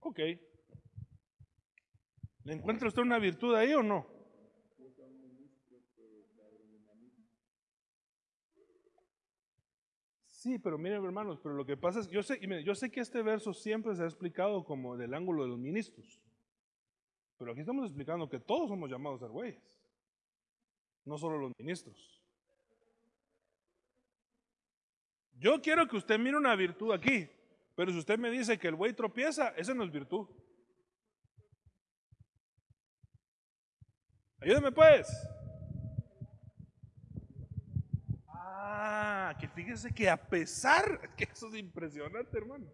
Ok. ¿Le encuentra usted una virtud ahí o no? Sí, pero miren hermanos, pero lo que pasa es, yo sé, yo sé que este verso siempre se ha explicado como del ángulo de los ministros, pero aquí estamos explicando que todos somos llamados a ser güeyes, no solo los ministros. Yo quiero que usted mire una virtud aquí, pero si usted me dice que el buey tropieza, esa no es virtud. Ayúdeme pues. Ah, que fíjese que a pesar, que eso es impresionante, hermano,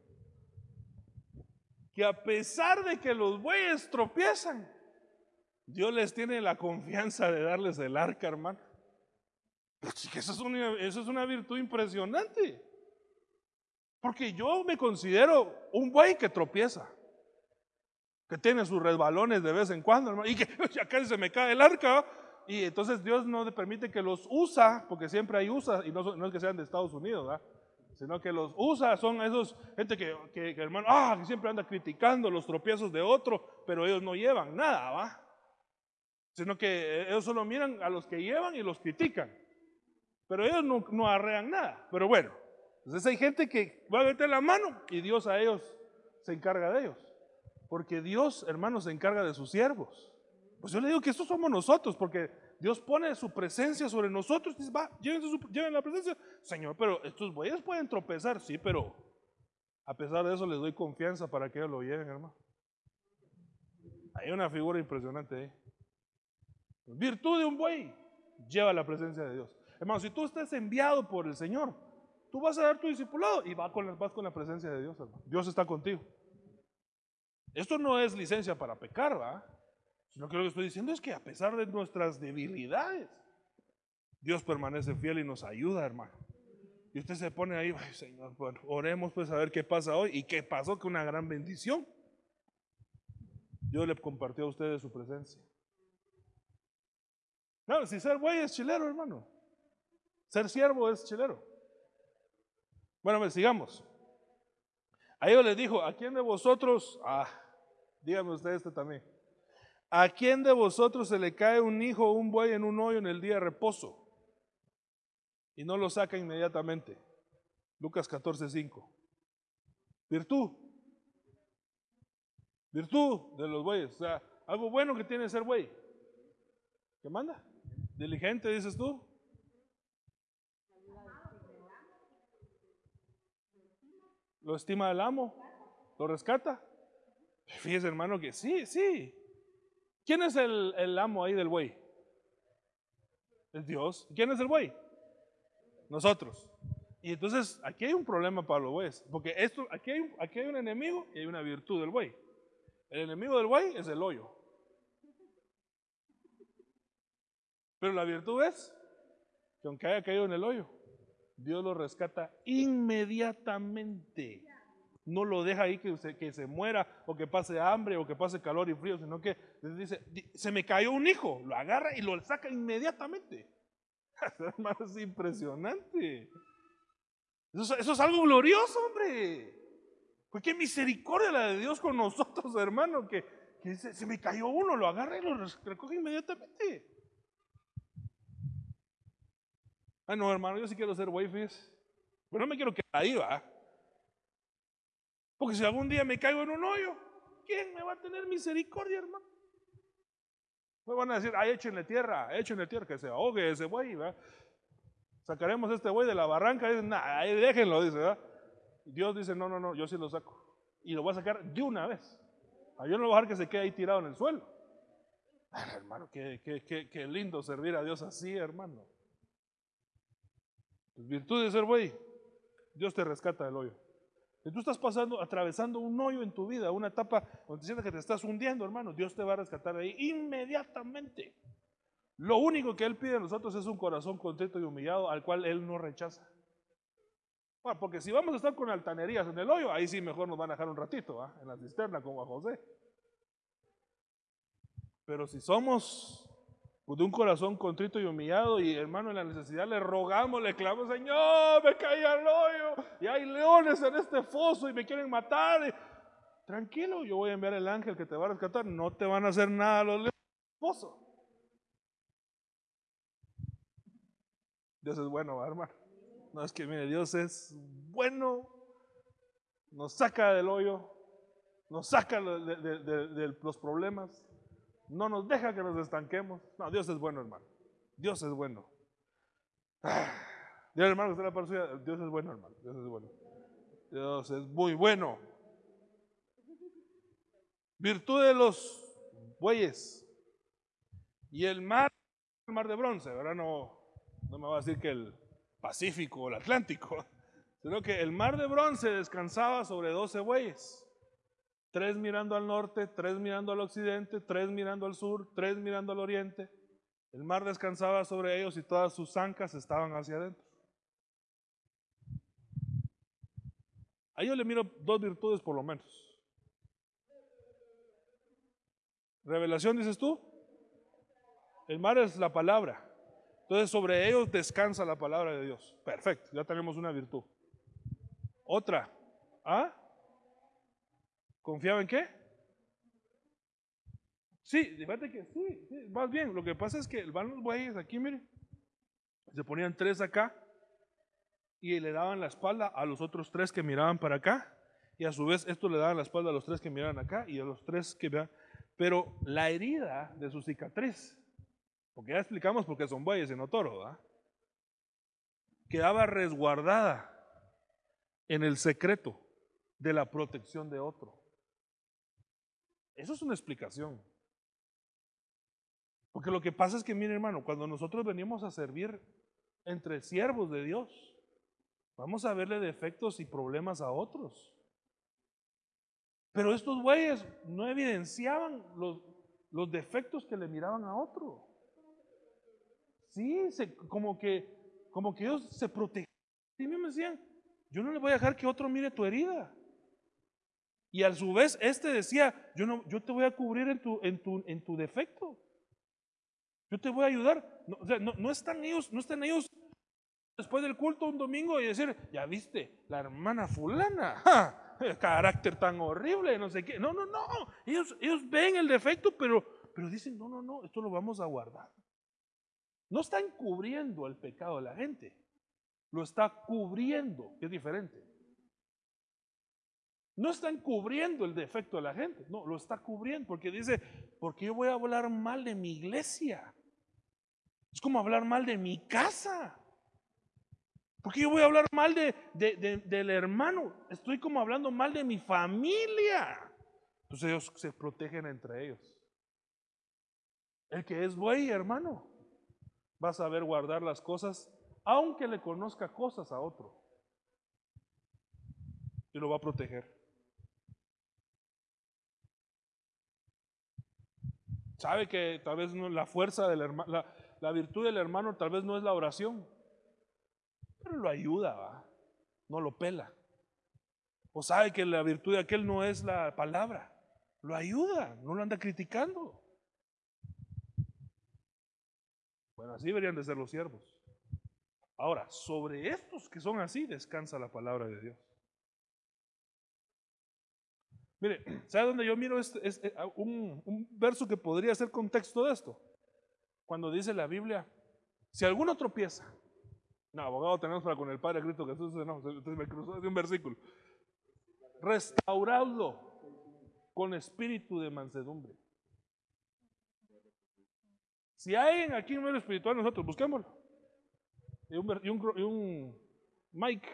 que a pesar de que los bueyes tropiezan, Dios les tiene la confianza de darles el arca, hermano. Pues, eso, es una, eso es una virtud impresionante. Porque yo me considero un buey que tropieza. que tiene sus resbalones de vez en cuando, hermano, y que casi se me cae el arca, y entonces Dios no le permite que los usa, porque siempre hay usa, y no, es que sean de Estados Unidos, ¿verdad? sino que los usa, son esos gente que, hermano, ah, siempre anda criticando los tropiezos de otro, pero ellos no llevan nada, ¿va? Sino que ellos solo miran a los que llevan y los critican. Pero ellos no, no arrean nada. Pero bueno, entonces hay gente que va a meter la mano y Dios a ellos se encarga de ellos. Porque Dios, hermano, se encarga de sus siervos. Pues yo le digo que estos somos nosotros, porque Dios pone su presencia sobre nosotros. Dice, va, lleven, la presencia. Señor, pero estos bueyes pueden tropezar, sí, pero a pesar de eso les doy confianza para que ellos lo lleven, hermano. Hay una figura impresionante ahí. Virtud de un buey lleva la presencia de Dios. Hermano, si tú estás enviado por el Señor, tú vas a dar tu discipulado y vas con, vas con la presencia de Dios, hermano. Dios está contigo. Esto no es licencia para pecar, ¿va? Sino que lo que estoy diciendo es que a pesar de nuestras debilidades, Dios permanece fiel y nos ayuda, hermano. Y usted se pone ahí, Ay, Señor, bueno, oremos pues a ver qué pasa hoy. ¿Y qué pasó? Que una gran bendición. Dios le compartió a ustedes su presencia. Claro, si ser buey es chilero, hermano. Ser siervo es chilero. Bueno, pues sigamos. A ellos les dijo, ¿a quién de vosotros? Ah, dígame usted este también. ¿A quién de vosotros se le cae un hijo o un buey en un hoyo en el día de reposo? Y no lo saca inmediatamente. Lucas 14, 5. Virtud. Virtud de los bueyes. O sea, algo bueno que tiene ser buey. ¿Qué manda? Diligente, dices tú. ¿Lo estima el amo? ¿Lo rescata? Fíjese, hermano, que sí, sí. ¿Quién es el, amo ahí del buey? Es Dios. ¿Quién es el buey? Nosotros. Y entonces aquí hay un problema para los bueyes, porque esto, aquí, hay, aquí hay un enemigo y hay una virtud del buey. El enemigo del buey es el hoyo. Pero la virtud es que aunque haya caído en el hoyo, Dios lo rescata inmediatamente no lo deja ahí que se, que se muera o que pase hambre o que pase calor y frío, sino que dice, se me cayó un hijo, lo agarra y lo saca inmediatamente. Hermano, es impresionante. Eso, es algo glorioso, hombre. Pues qué misericordia la de Dios con nosotros, hermano, que, que se me cayó uno, lo agarra y lo recoge inmediatamente. Ah, no, hermano, yo sí quiero ser wifi. Pero no me quiero quedar ahí, va. Porque si algún día me caigo en un hoyo, ¿quién me va a tener misericordia, hermano? Me van a decir, ay, échenle tierra, échenle tierra, que se ahogue ese buey, ¿verdad? Sacaremos este buey de la barranca, y dicen, ahí déjenlo, dice, ¿verdad? Dios dice, no, no, no, yo sí lo saco. Y lo voy a sacar de una vez. Ah, yo no voy a dejar que se quede ahí tirado en el suelo. hermano, qué, qué, lindo servir a Dios así, hermano. Pues, virtud de ser buey, Dios te rescata del hoyo. Si tú estás pasando, atravesando un hoyo en tu vida, una etapa donde te sientes que te estás hundiendo, hermano, Dios te va a rescatar ahí inmediatamente. Lo único que Él pide a nosotros es un corazón contento y humillado al cual Él no rechaza. Bueno, porque si vamos a estar con altanerías en el hoyo, ahí sí mejor nos van a dejar un ratito, en la cisterna como a José. Pero si somos de un corazón contrito y humillado y hermano en la necesidad le rogamos, le clamamos, Señor, me caí al hoyo y hay leones en este foso y me quieren matar. Tranquilo, yo voy a enviar el ángel que te va a rescatar, no te van a hacer nada los leones el foso. Dios es bueno, hermano. No es que mire, Dios es bueno, nos saca del hoyo, nos saca de los problemas, no nos deja que nos estanquemos. No, Dios es bueno, hermano. Dios es bueno. Dios, hermano, usted la Dios es bueno, hermano. Dios es bueno. Dios es muy bueno. Virtud de los bueyes. Y el mar, el mar de bronce, ¿verdad? No, no me va a decir que el Pacífico o el Atlántico, sino que el mar de bronce descansaba sobre doce bueyes tres mirando al norte, tres mirando al occidente, tres mirando al sur, tres mirando al oriente. El mar descansaba sobre ellos y todas sus zancas estaban hacia adentro. A yo le miro dos virtudes por lo menos. Revelación, dices tú. El mar es la palabra. Entonces sobre ellos descansa la palabra de Dios. Perfecto, ya tenemos una virtud. Otra. ¿Ah? ¿Confiaba en qué? Sí, fíjate que sí, sí, más bien. Lo que pasa es que van los bueyes aquí, mire. Se ponían tres acá y le daban la espalda a los otros tres que miraban para acá. Y a su vez, esto le daban la espalda a los tres que miraban acá y a los tres que vean. Pero la herida de su cicatriz, porque ya explicamos por qué son bueyes y no toros, quedaba resguardada en el secreto de la protección de otro. Eso es una explicación. Porque lo que pasa es que, mire hermano, cuando nosotros venimos a servir entre siervos de Dios, vamos a verle defectos y problemas a otros. Pero estos güeyes no evidenciaban los, defectos que le miraban a otro. Sí, como, que, como que ellos se protegían. Y me decían, yo no le voy a dejar que otro mire tu herida. Y a su vez, este decía, yo, no, yo te voy a cubrir en tu, en tu, en tu defecto. Yo te voy a ayudar. No, o sea, no, están ellos, no están ellos después del culto un domingo y decir, ya viste, la hermana fulana, carácter tan horrible, no sé qué. No, no, no. Ellos, ellos ven el defecto, pero, pero dicen, no, no, no, esto lo vamos a guardar. No están cubriendo el pecado de la gente, lo está cubriendo, que es diferente. No están cubriendo el defecto de la gente, no, lo está cubriendo porque dice, porque yo voy a hablar mal de mi iglesia. Es como hablar mal de mi casa. Porque yo voy a hablar mal de, del hermano. Estoy como hablando mal de mi familia. Entonces ellos se protegen entre ellos. El que es buey, hermano, va a saber guardar las cosas, aunque le conozca cosas a otro. Y lo va a proteger. Sabe que tal vez la fuerza del hermano, la, la virtud del hermano tal vez no es la oración, pero lo ayuda, no lo pela. O sabe que la virtud de aquel no es la palabra, lo ayuda, no lo anda criticando. Bueno, así deberían de ser los siervos. Ahora, sobre estos que son así, descansa la palabra de Dios. Mire, ¿sabe dónde yo miro este, este un, un, verso que podría ser contexto de esto? Cuando dice la Biblia, si alguno tropieza, no, abogado tenemos para con el Padre Cristo Jesús, no, entonces me cruzó de un versículo. Restauradlo con espíritu de mansedumbre. Si hay aquí un medio espiritual, nosotros busquémoslo. Y un, y un Mike.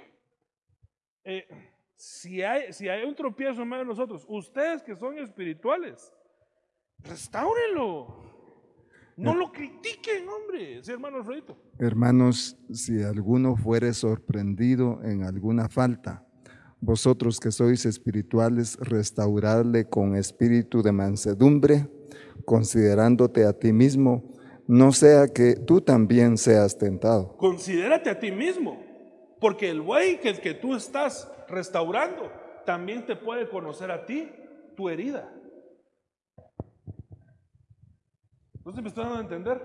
Eh, si hay, si hay un tropiezo en medio de nosotros, ustedes que son espirituales, restáurenlo. No lo critiquen, hombre, sí, hermano Alfredito. Hermanos, si alguno fuere sorprendido en alguna falta, vosotros que sois espirituales, restaurarle con espíritu de mansedumbre, considerándote a ti mismo, no sea que tú también seas tentado. Considérate a ti mismo, porque el güey que, que tú estás restaurando también te puede conocer a ti tu herida. ¿No se me está dando a entender?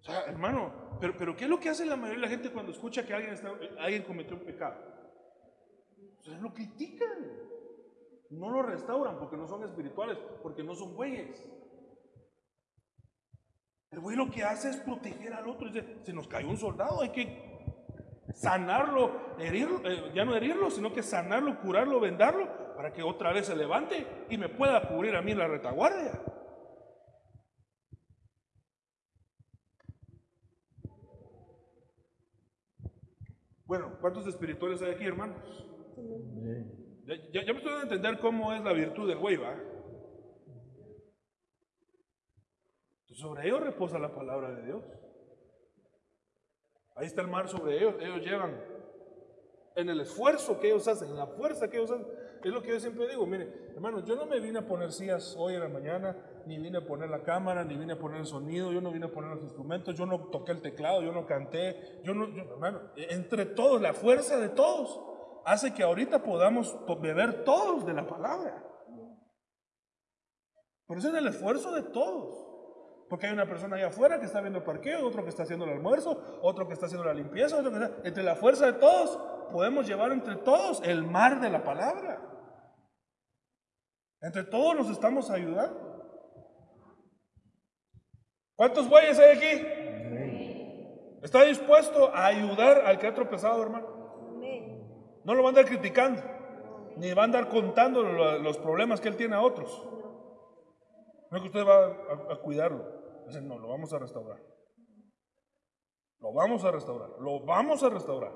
O sea, hermano, pero, pero ¿qué es lo que hace la mayoría de la gente cuando escucha que alguien, está, alguien cometió un pecado? O sea, lo critican. No lo restauran porque no son espirituales, porque no son bueyes. El güey lo que hace es proteger al otro. Dice, se nos cayó un soldado, hay que sanarlo, herirlo, eh, ya no herirlo, sino que sanarlo, curarlo, vendarlo, para que otra vez se levante y me pueda cubrir a mí la retaguardia. Bueno, ¿cuántos espirituales hay aquí, hermanos? Ya, me estoy entender cómo es la virtud del güey. Sobre ellos reposa la palabra de Dios. Ahí está el mar sobre ellos. Ellos llevan en el esfuerzo que ellos hacen, en la fuerza que ellos hacen. Es lo que yo siempre digo, mire, hermanos, yo no me vine a poner sillas hoy en la mañana, ni vine a poner la cámara, ni vine a poner el sonido, yo no vine a poner los instrumentos, yo no toqué el teclado, yo no canté, yo no, hermano, entre todos, la fuerza de todos hace que ahorita podamos beber todos de la palabra. Pero ese es el esfuerzo de todos. Porque hay una persona allá afuera que está viendo el parqueo, otro que está haciendo el almuerzo, otro que está haciendo la limpieza, otro que está... Entre la fuerza de todos, podemos llevar entre todos el mar de la palabra. Entre todos nos estamos ayudando. ¿Cuántos bueyes hay aquí? ¿Está dispuesto a ayudar al que ha tropezado, hermano? No lo va a andar criticando, ni va a andar contando los problemas que él tiene a otros. No es que usted va a, cuidarlo. No, lo vamos a restaurar. Lo vamos a restaurar. Lo vamos a restaurar.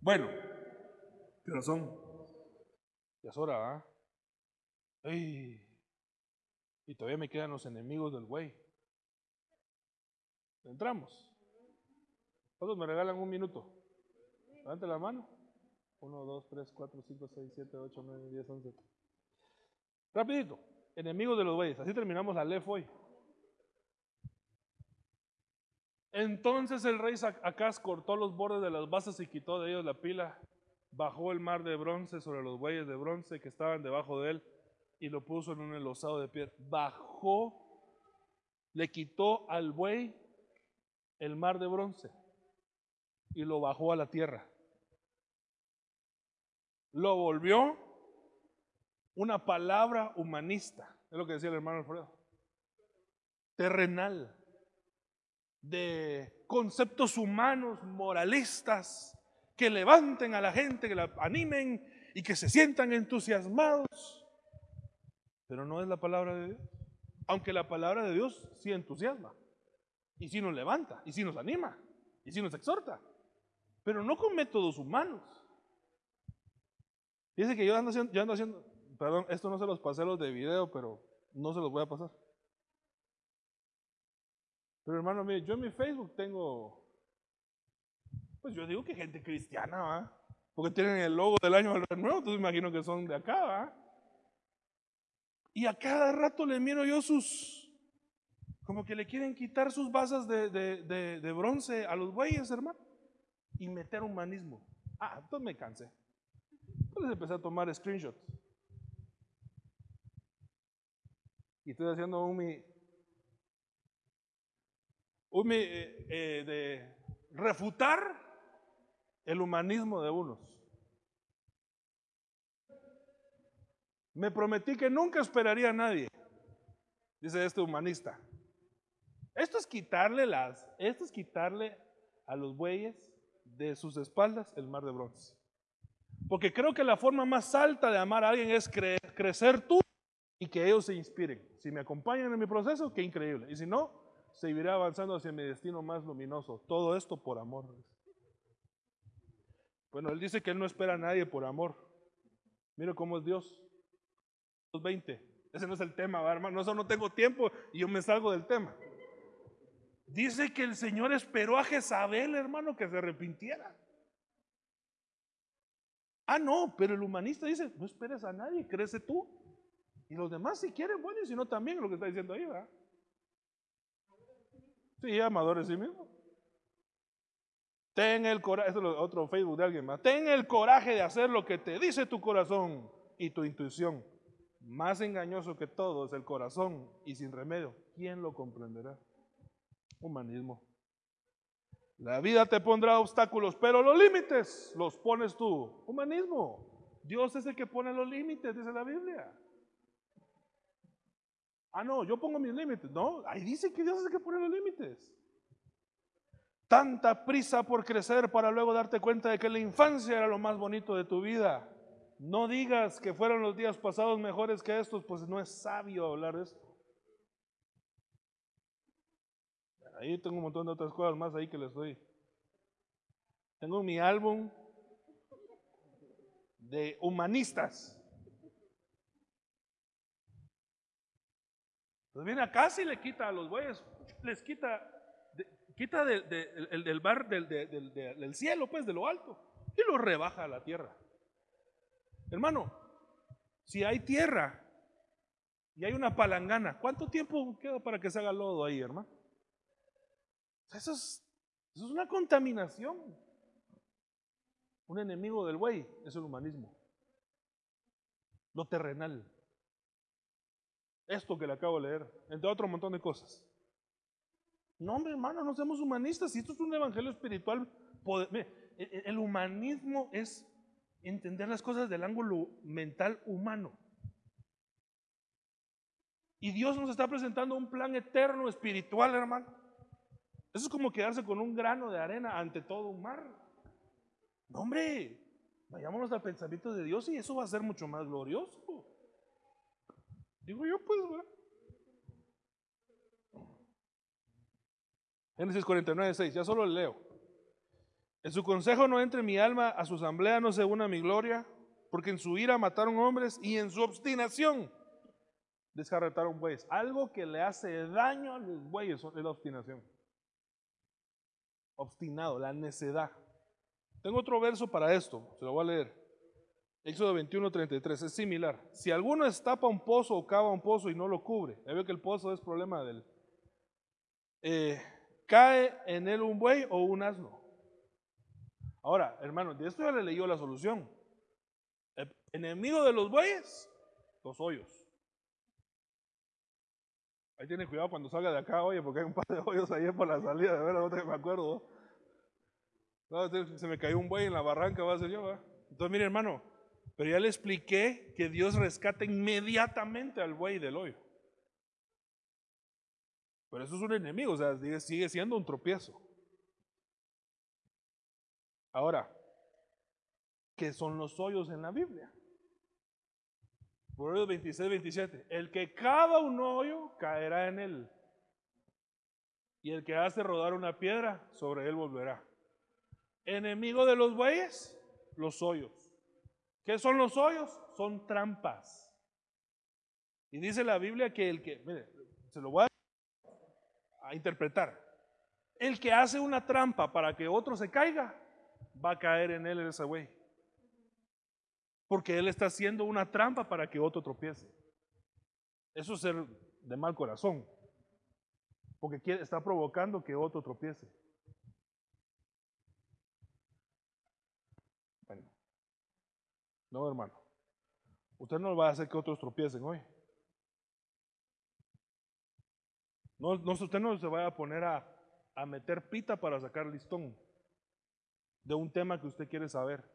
Bueno, ¿qué razón? Ya es hora, ¿ah? Y todavía me quedan los enemigos del güey. Entramos. Todos me regalan un minuto. Levante la mano. 1, 2, 3, 4, 5, 6, 7, 8, 9, 10, 11. Rapidito. Enemigos de los bueyes. Así terminamos la LEF hoy. Entonces el rey Acaz cortó los bordes de las basas y quitó de ellos la pila. Bajó el mar de bronce sobre los bueyes de bronce que estaban debajo de él y lo puso en un elosado de piedra. Bajó, le quitó al buey el mar de bronce y lo bajó a la tierra. Lo volvió una palabra humanista, es lo que decía el hermano Alfredo, terrenal, de conceptos humanos, moralistas, que levanten a la gente, que la animen y que se sientan entusiasmados. Pero no es la palabra de Dios. Aunque la palabra de Dios sí entusiasma. Y si nos levanta, y si nos anima, y si nos exhorta. Pero no con métodos humanos. Dice que yo ando haciendo, yo ando haciendo, perdón, esto no se los pasé los de video, pero no se los voy a pasar. Pero hermano, mire, yo en mi Facebook tengo, pues yo digo que gente cristiana, ¿va? Porque tienen el logo del año nuevo, entonces imagino que son de acá, ¿va? Y a cada rato le miro yo sus, como que le quieren quitar sus basas de, bronce a los bueyes, hermano, y meter humanismo. Ah, entonces me cansé. Entonces empecé a tomar screenshots. Y estoy haciendo un mi, de refutar el humanismo de unos. Me prometí que nunca esperaría a nadie, dice este humanista. Esto es quitarle las, esto es quitarle a los bueyes de sus espaldas el mar de bronce. Porque creo que la forma más alta de amar a alguien es crecer tú y que ellos se inspiren. Si me acompañan en mi proceso, qué increíble. Y si no, seguiré avanzando hacia mi destino más luminoso. Todo esto por amor. Bueno, él dice que él no espera a nadie por amor. Mire cómo es Dios. 20. Ese no es el tema, hermano. Eso no tengo tiempo y yo me salgo del tema. Dice que el Señor esperó a Jezabel, hermano, que se arrepintiera. Ah, no, pero el humanista dice, no esperes a nadie, crece tú. Y los demás si quieren, bueno, y si no también, lo que está diciendo ahí, ¿verdad? Sí, amadores sí mismo. Ten el coraje, es otro Facebook de alguien más. Ten el coraje de hacer lo que te dice tu corazón y tu intuición. Más engañoso que todo es el corazón y sin remedio. ¿Quién lo comprenderá? Humanismo. La vida te pondrá obstáculos, pero los límites los pones tú. Humanismo. Dios es el que pone los límites, dice la Biblia. Ah, no, yo pongo mis límites. No, ahí dice que Dios es que pone los límites. Tanta prisa por crecer para luego darte cuenta de que la infancia era lo más bonito de tu vida. No digas que fueron los días pasados mejores que estos, pues no es sabio hablar de esto. Ahí tengo un montón de otras cosas más ahí que les doy. Tengo mi álbum de humanistas. Pues viene acá y le quita a los bueyes, les quita, quita del bar, del, del cielo, pues, de lo alto, y lo rebaja a la tierra. Hermano, si hay tierra y hay una palangana, ¿cuánto tiempo queda para que se haga lodo ahí, hermano? Eso es, una contaminación. Un enemigo del buey es el humanismo. Lo terrenal. Esto que le acabo de leer, entre otro montón de cosas. No, hombre, hermano, no seamos humanistas. Si esto es un evangelio espiritual, el humanismo es entender las cosas del ángulo mental humano. Y Dios nos está presentando un plan eterno, espiritual, hermano. Eso es como quedarse con un grano de arena ante todo un mar. No, hombre, vayámonos al pensamiento de Dios y eso va a ser mucho más glorioso. Digo yo, pues, ¿verdad? Génesis 49, 6, ya solo le leo. En su consejo no entre mi alma, a su asamblea no se una mi gloria, porque en su ira mataron hombres y en su obstinación descarretaron bueyes. Algo que le hace daño a los bueyes es la obstinación. Obstinado, la necedad. Tengo otro verso para esto, se lo voy a leer. Éxodo 21, 33, es similar. Si alguno destapa un pozo o cava un pozo y no lo cubre, ya veo que el pozo es problema del... Eh, cae en él un buey o un asno. Ahora, hermano, de esto ya le leyó la solución. El enemigo de los bueyes, los hoyos. Ahí tiene cuidado cuando salga de acá, oye, porque hay un par de hoyos ahí por la salida, de verdad, no me acuerdo. se me cayó un buey en la barranca, va a ser yo, Entonces, mire, hermano, pero ya le expliqué que Dios rescata inmediatamente al buey del hoyo. Pero eso es un enemigo, o sea, sigue, siendo un tropiezo. Ahora, ¿qué son los hoyos en la Biblia? Proverbios 26, 27. El que cava un hoyo caerá en él. Y el que hace rodar una piedra, sobre él volverá. Enemigo de los bueyes, los hoyos. ¿Qué son los hoyos? Son trampas. Y dice la Biblia que el que, mire, se lo voy a interpretar. El que hace una trampa para que otro se caiga, va a caer en él ese güey. Porque él está haciendo una trampa para que otro tropiece. Eso es ser de mal corazón. Porque está provocando que otro tropiece. Bueno, no hermano. Usted no va a hacer que otros tropiecen hoy. No, no, usted no se vaya a poner a, a meter pita para sacar listón de un tema que usted quiere saber.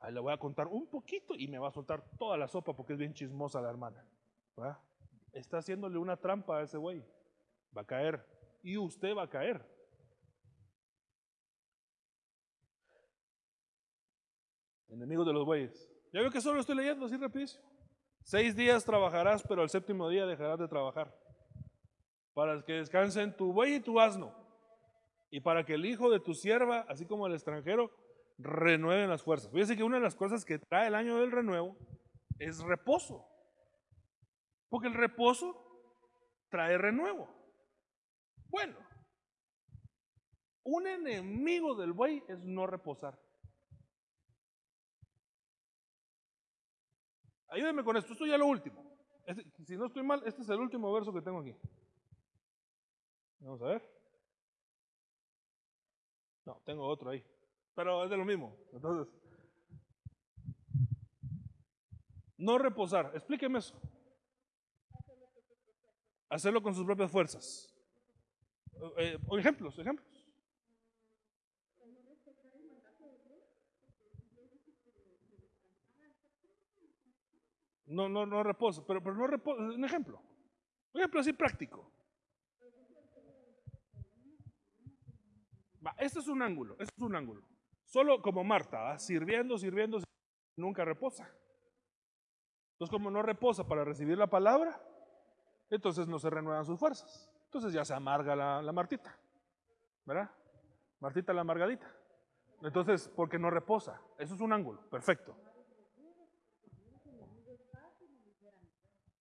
Ahí le voy a contar un poquito y me va a soltar toda la sopa porque es bien chismosa la hermana. Está haciéndole una trampa a ese güey. Va a caer. Y usted va a caer. Enemigos de los bueyes. Ya veo que solo estoy leyendo así rapidísimo. Seis días trabajarás, pero al séptimo día dejarás de trabajar para que descansen tu buey y tu asno, y para que el hijo de tu sierva, así como el extranjero, renueven las fuerzas. Fíjense que una de las cosas que trae el año del renuevo es reposo, porque el reposo trae renuevo. Bueno, un enemigo del buey es no reposar. Ayúdenme con esto, esto ya es lo último. Este, si no estoy mal, este es el último verso que tengo aquí. Vamos a ver. No, tengo otro ahí. Pero es de lo mismo. Entonces, no reposar. Explíqueme eso. Hacerlo con sus propias fuerzas. Eh, ejemplos, ejemplos. No, no, no reposa, pero, pero no reposa. Un ejemplo. Un ejemplo así práctico. este es un ángulo, este es un ángulo. Solo como Marta, sirviendo, sirviendo, nunca reposa. Entonces, como no reposa para recibir la palabra, entonces no se renuevan sus fuerzas. Entonces ya se amarga la, la Martita, ¿verdad? Martita la amargadita. Entonces, porque no reposa. Eso es un ángulo, perfecto.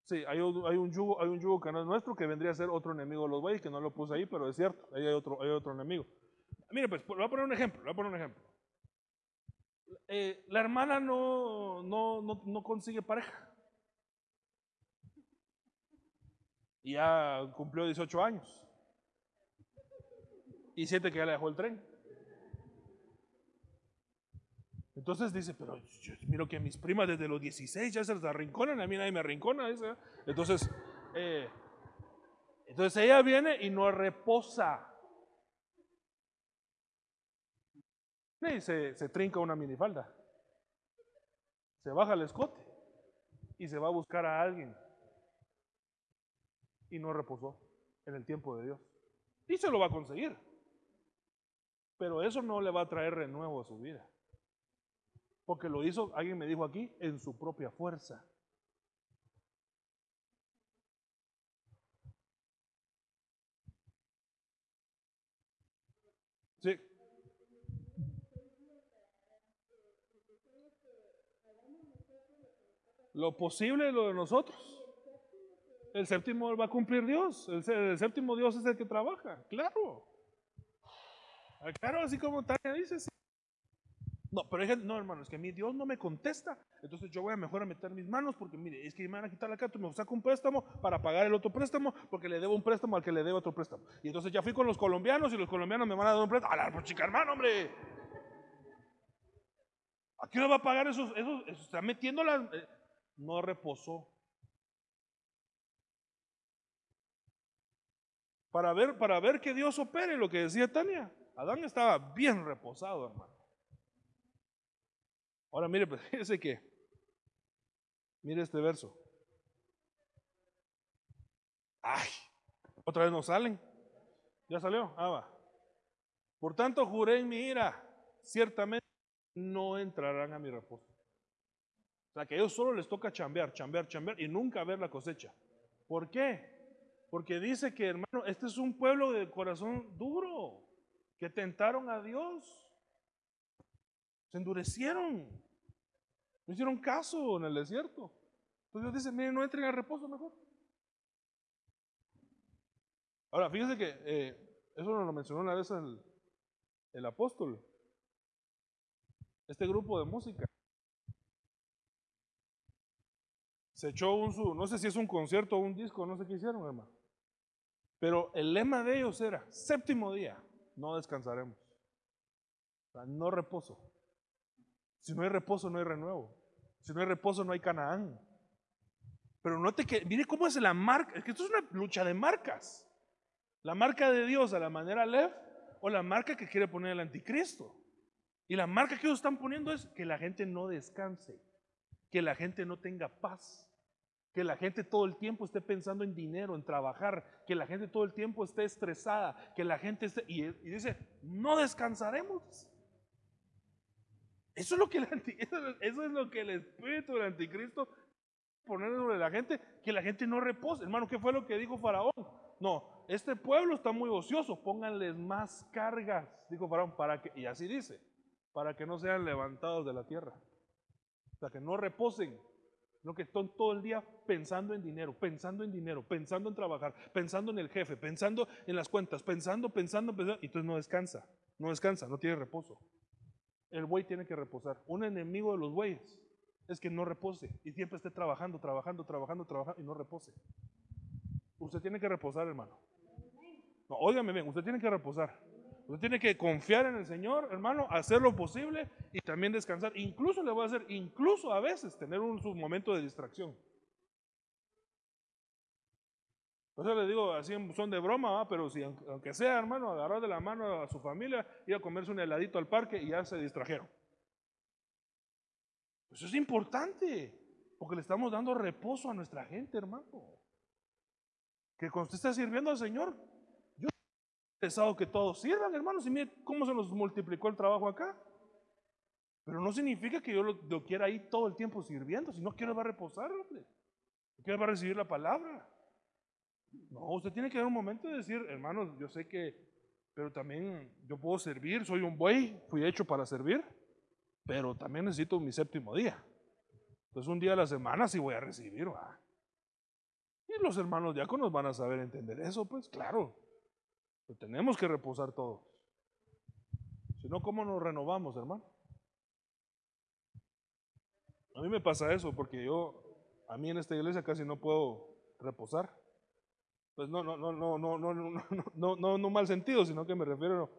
Sí, hay un, hay un, yugo, hay un yugo que no es nuestro, que vendría a ser otro enemigo de los bueyes, que no lo puse ahí, pero es cierto, ahí hay otro, hay otro enemigo. Mire, pues, voy a poner un ejemplo, voy a poner un ejemplo. Eh, la hermana no, no, no, no consigue pareja. Y ya cumplió 18 años. Y siente que ya le dejó el tren. Entonces dice, pero yo miro que mis primas desde los 16 ya se las arrinconan, a mí nadie me arrincona. Entonces, eh, entonces ella viene y no reposa. Y se, se trinca una minifalda. Se baja el escote y se va a buscar a alguien. Y no reposó en el tiempo de Dios. Y se lo va a conseguir. Pero eso no le va a traer renuevo a su vida. Porque lo hizo, alguien me dijo aquí, en su propia fuerza. Sí. Lo posible es lo de nosotros. El séptimo va a cumplir Dios. El, séptimo Dios es el que trabaja. Claro. Claro, así como Tania dice. sí. No, pero hay gente- no, hermano, es que a mí Dios no me contesta. Entonces yo voy a mejor a meter mis manos porque, mire, es que me van a quitar la carta, me saco un préstamo para pagar el otro préstamo porque le debo un préstamo al que le debo otro préstamo. Y entonces ya fui con los colombianos y los colombianos me van a dar un préstamo. ¡A la pues, chica, hermano, hombre! ¿A qué hora va a pagar esos? esos, esos- está metiendo las... eh, no reposó. Para ver, para ver que Dios opere lo que decía Tania. Adán estaba bien reposado, hermano. Ahora mire, pues fíjese que, mire este verso. Ay, otra vez no salen. ¿Ya salió? Ah, va. Por tanto, juré en mi ira, ciertamente no entrarán a mi reposo. O sea, que a ellos solo les toca chambear, chambear, chambear y nunca ver la cosecha. ¿Por qué? Porque dice que, hermano, este es un pueblo de corazón duro, que tentaron a Dios. Se endurecieron. No hicieron caso en el desierto. Entonces Dios dice, miren, no entren al reposo mejor. Ahora, fíjense que eh, eso nos lo mencionó una vez el, apóstol. Este grupo de música. Se echó un no sé si es un concierto o un disco, no sé qué hicieron, hermano. Pero el lema de ellos era, séptimo día, no descansaremos. O sea, no reposo. Si no hay reposo, no hay renuevo. Si no hay reposo, no hay Canaán. Pero note que, mire cómo es la marca, es que esto es una lucha de marcas. La marca de Dios a la manera Lev o la marca que quiere poner el anticristo. Y la marca que ellos están poniendo es que la gente no descanse, que la gente no tenga paz, que la gente todo el tiempo esté pensando en dinero, en trabajar, que la gente todo el tiempo esté estresada, que la gente esté... Y, y dice, no descansaremos. Eso es lo que el, eso es- lo que el espíritu del anticristo poner sobre la gente, que la gente no repose. Hermano, ¿qué fue lo que dijo Faraón? No, este pueblo está muy ocioso, pónganles más cargas, dijo Faraón, para que, y así dice, para que no sean levantados de la tierra. Sea, que no reposen, no que están todo el día pensando en dinero, pensando en dinero, pensando en trabajar, pensando en el jefe, pensando en las cuentas, pensando, pensando, pensando, y entonces no descansa, no descansa, no tiene reposo. El buey tiene que reposar. Un enemigo de los bueyes es que no repose y siempre esté trabajando, trabajando, trabajando, trabajando y no repose. Usted tiene que reposar, hermano. No, óigame bien, usted tiene que reposar. Usted tiene que confiar en el Señor, hermano, hacer lo posible y también descansar. Incluso le voy a hacer, incluso a veces, tener un su momento de distracción. Por eso le digo así son de broma, ¿va? pero si aunque sea, hermano, agarrar de la mano a su familia, ir a comerse un heladito al parque y ya se distrajeron. Eso es importante, porque le estamos dando reposo a nuestra gente, hermano. Que cuando usted está sirviendo al Señor, yo he pensado que todos sirvan, hermanos, y mire cómo se nos multiplicó el trabajo acá. Pero no significa que yo lo, quiera ahí todo el tiempo sirviendo, si no quiero va a reposar, hombre. Quiero va a recibir la palabra. No, usted tiene que dar un momento de decir, hermanos, yo sé que, pero también yo puedo servir, soy un buey, fui hecho para servir, pero también necesito mi séptimo día. Entonces un día a la semana sí voy a recibir, va. Y los hermanos diáconos van a saber entender eso, pues claro. Tenemos que reposar todos. Si no, ¿cómo nos renovamos, hermano? A mí me pasa eso porque yo, a mí en esta iglesia casi no puedo reposar. Pues no, no, no, no, no, no, no, no, no, no, mal sentido, sino que me refiero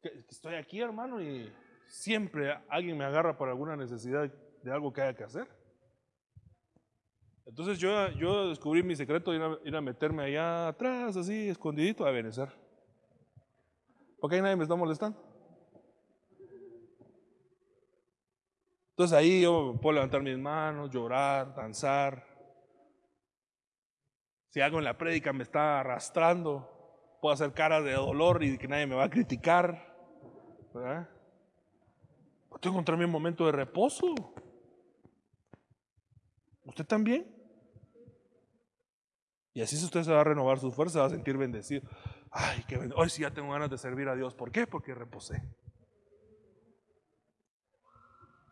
que, estoy aquí, hermano, y siempre alguien me agarra por alguna necesidad de algo que haya que hacer. Entonces yo, yo descubrí mi secreto de ir a, ir a meterme allá atrás, así, escondidito, a benecer. Porque ahí nadie me está molestando. Entonces ahí yo puedo levantar mis manos, llorar, danzar. Si algo en la prédica me está arrastrando, puedo hacer caras de dolor y que nadie me va a criticar. ¿verdad? Puedo encontrar mi momento de reposo. ¿Usted también? Y así usted se va a renovar su fuerza, va a sentir bendecido. Ay, qué bendecido. Hoy sí ya tengo ganas de servir a Dios. ¿Por qué? Porque reposé.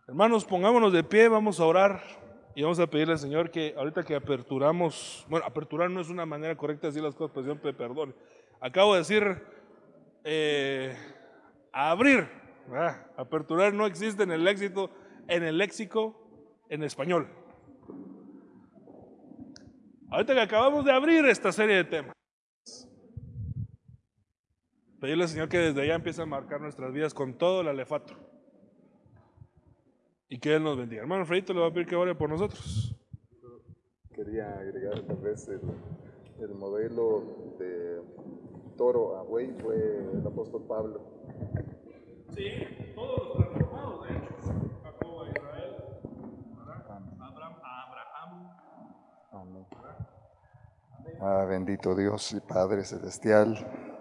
Hermanos, pongámonos de pie, vamos a orar y vamos a pedirle al Señor que ahorita que aperturamos, bueno, aperturar no es una manera correcta de decir las cosas, pues Dios me perdone. Acabo de decir eh, abrir, ¿verdad? aperturar no existe en el léxico, en el léxico en español. Ahorita que acabamos de abrir esta serie de temas, pedirle al Señor que desde allá empiece a marcar nuestras vidas con todo el alefato. Y que Él nos bendiga. Hermano Fredito le va a pedir que ore por nosotros. Quería agregar tal vez el, el modelo de toro a buey fue el apóstol Pablo. Sí, todos los transformados, de hecho. Jacob a Israel, Abraham a Abraham. Amén. Ah, bendito Dios y Padre Celestial.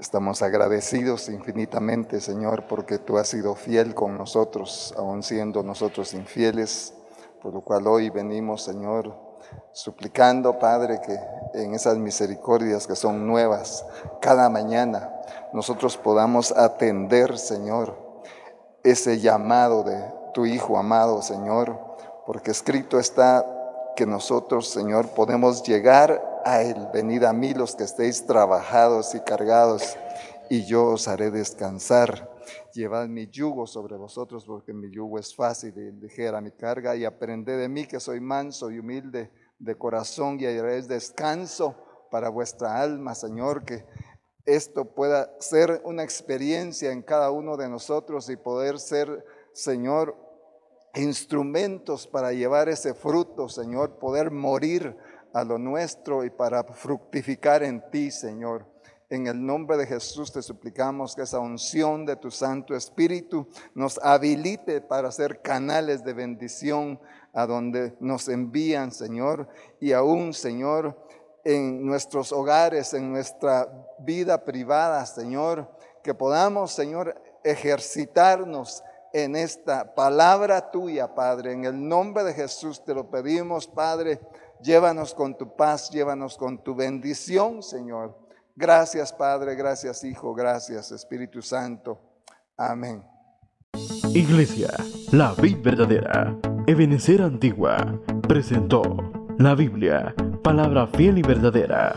Estamos agradecidos infinitamente, Señor, porque tú has sido fiel con nosotros, aun siendo nosotros infieles, por lo cual hoy venimos, Señor, suplicando, Padre, que en esas misericordias que son nuevas cada mañana, nosotros podamos atender, Señor, ese llamado de tu Hijo amado, Señor, porque escrito está que nosotros, Señor, podemos llegar Venid a mí los que estéis trabajados y cargados, y yo os haré descansar. Llevad mi yugo sobre vosotros, porque mi yugo es fácil y ligera mi carga, y aprended de mí que soy manso y humilde de corazón, y haréis descanso para vuestra alma, Señor, que esto pueda ser una experiencia en cada uno de nosotros y poder ser, Señor, instrumentos para llevar ese fruto, Señor, poder morir a lo nuestro y para fructificar en ti, Señor. En el nombre de Jesús te suplicamos que esa unción de tu Santo Espíritu nos habilite para ser canales de bendición a donde nos envían, Señor, y aún, Señor, en nuestros hogares, en nuestra vida privada, Señor, que podamos, Señor, ejercitarnos en esta palabra tuya, Padre. En el nombre de Jesús te lo pedimos, Padre. Llévanos con tu paz, llévanos con tu bendición, Señor. Gracias, Padre, gracias, Hijo, gracias, Espíritu Santo. Amén. Iglesia, la vid verdadera, Ebenecer Antigua, presentó la Biblia, palabra fiel y verdadera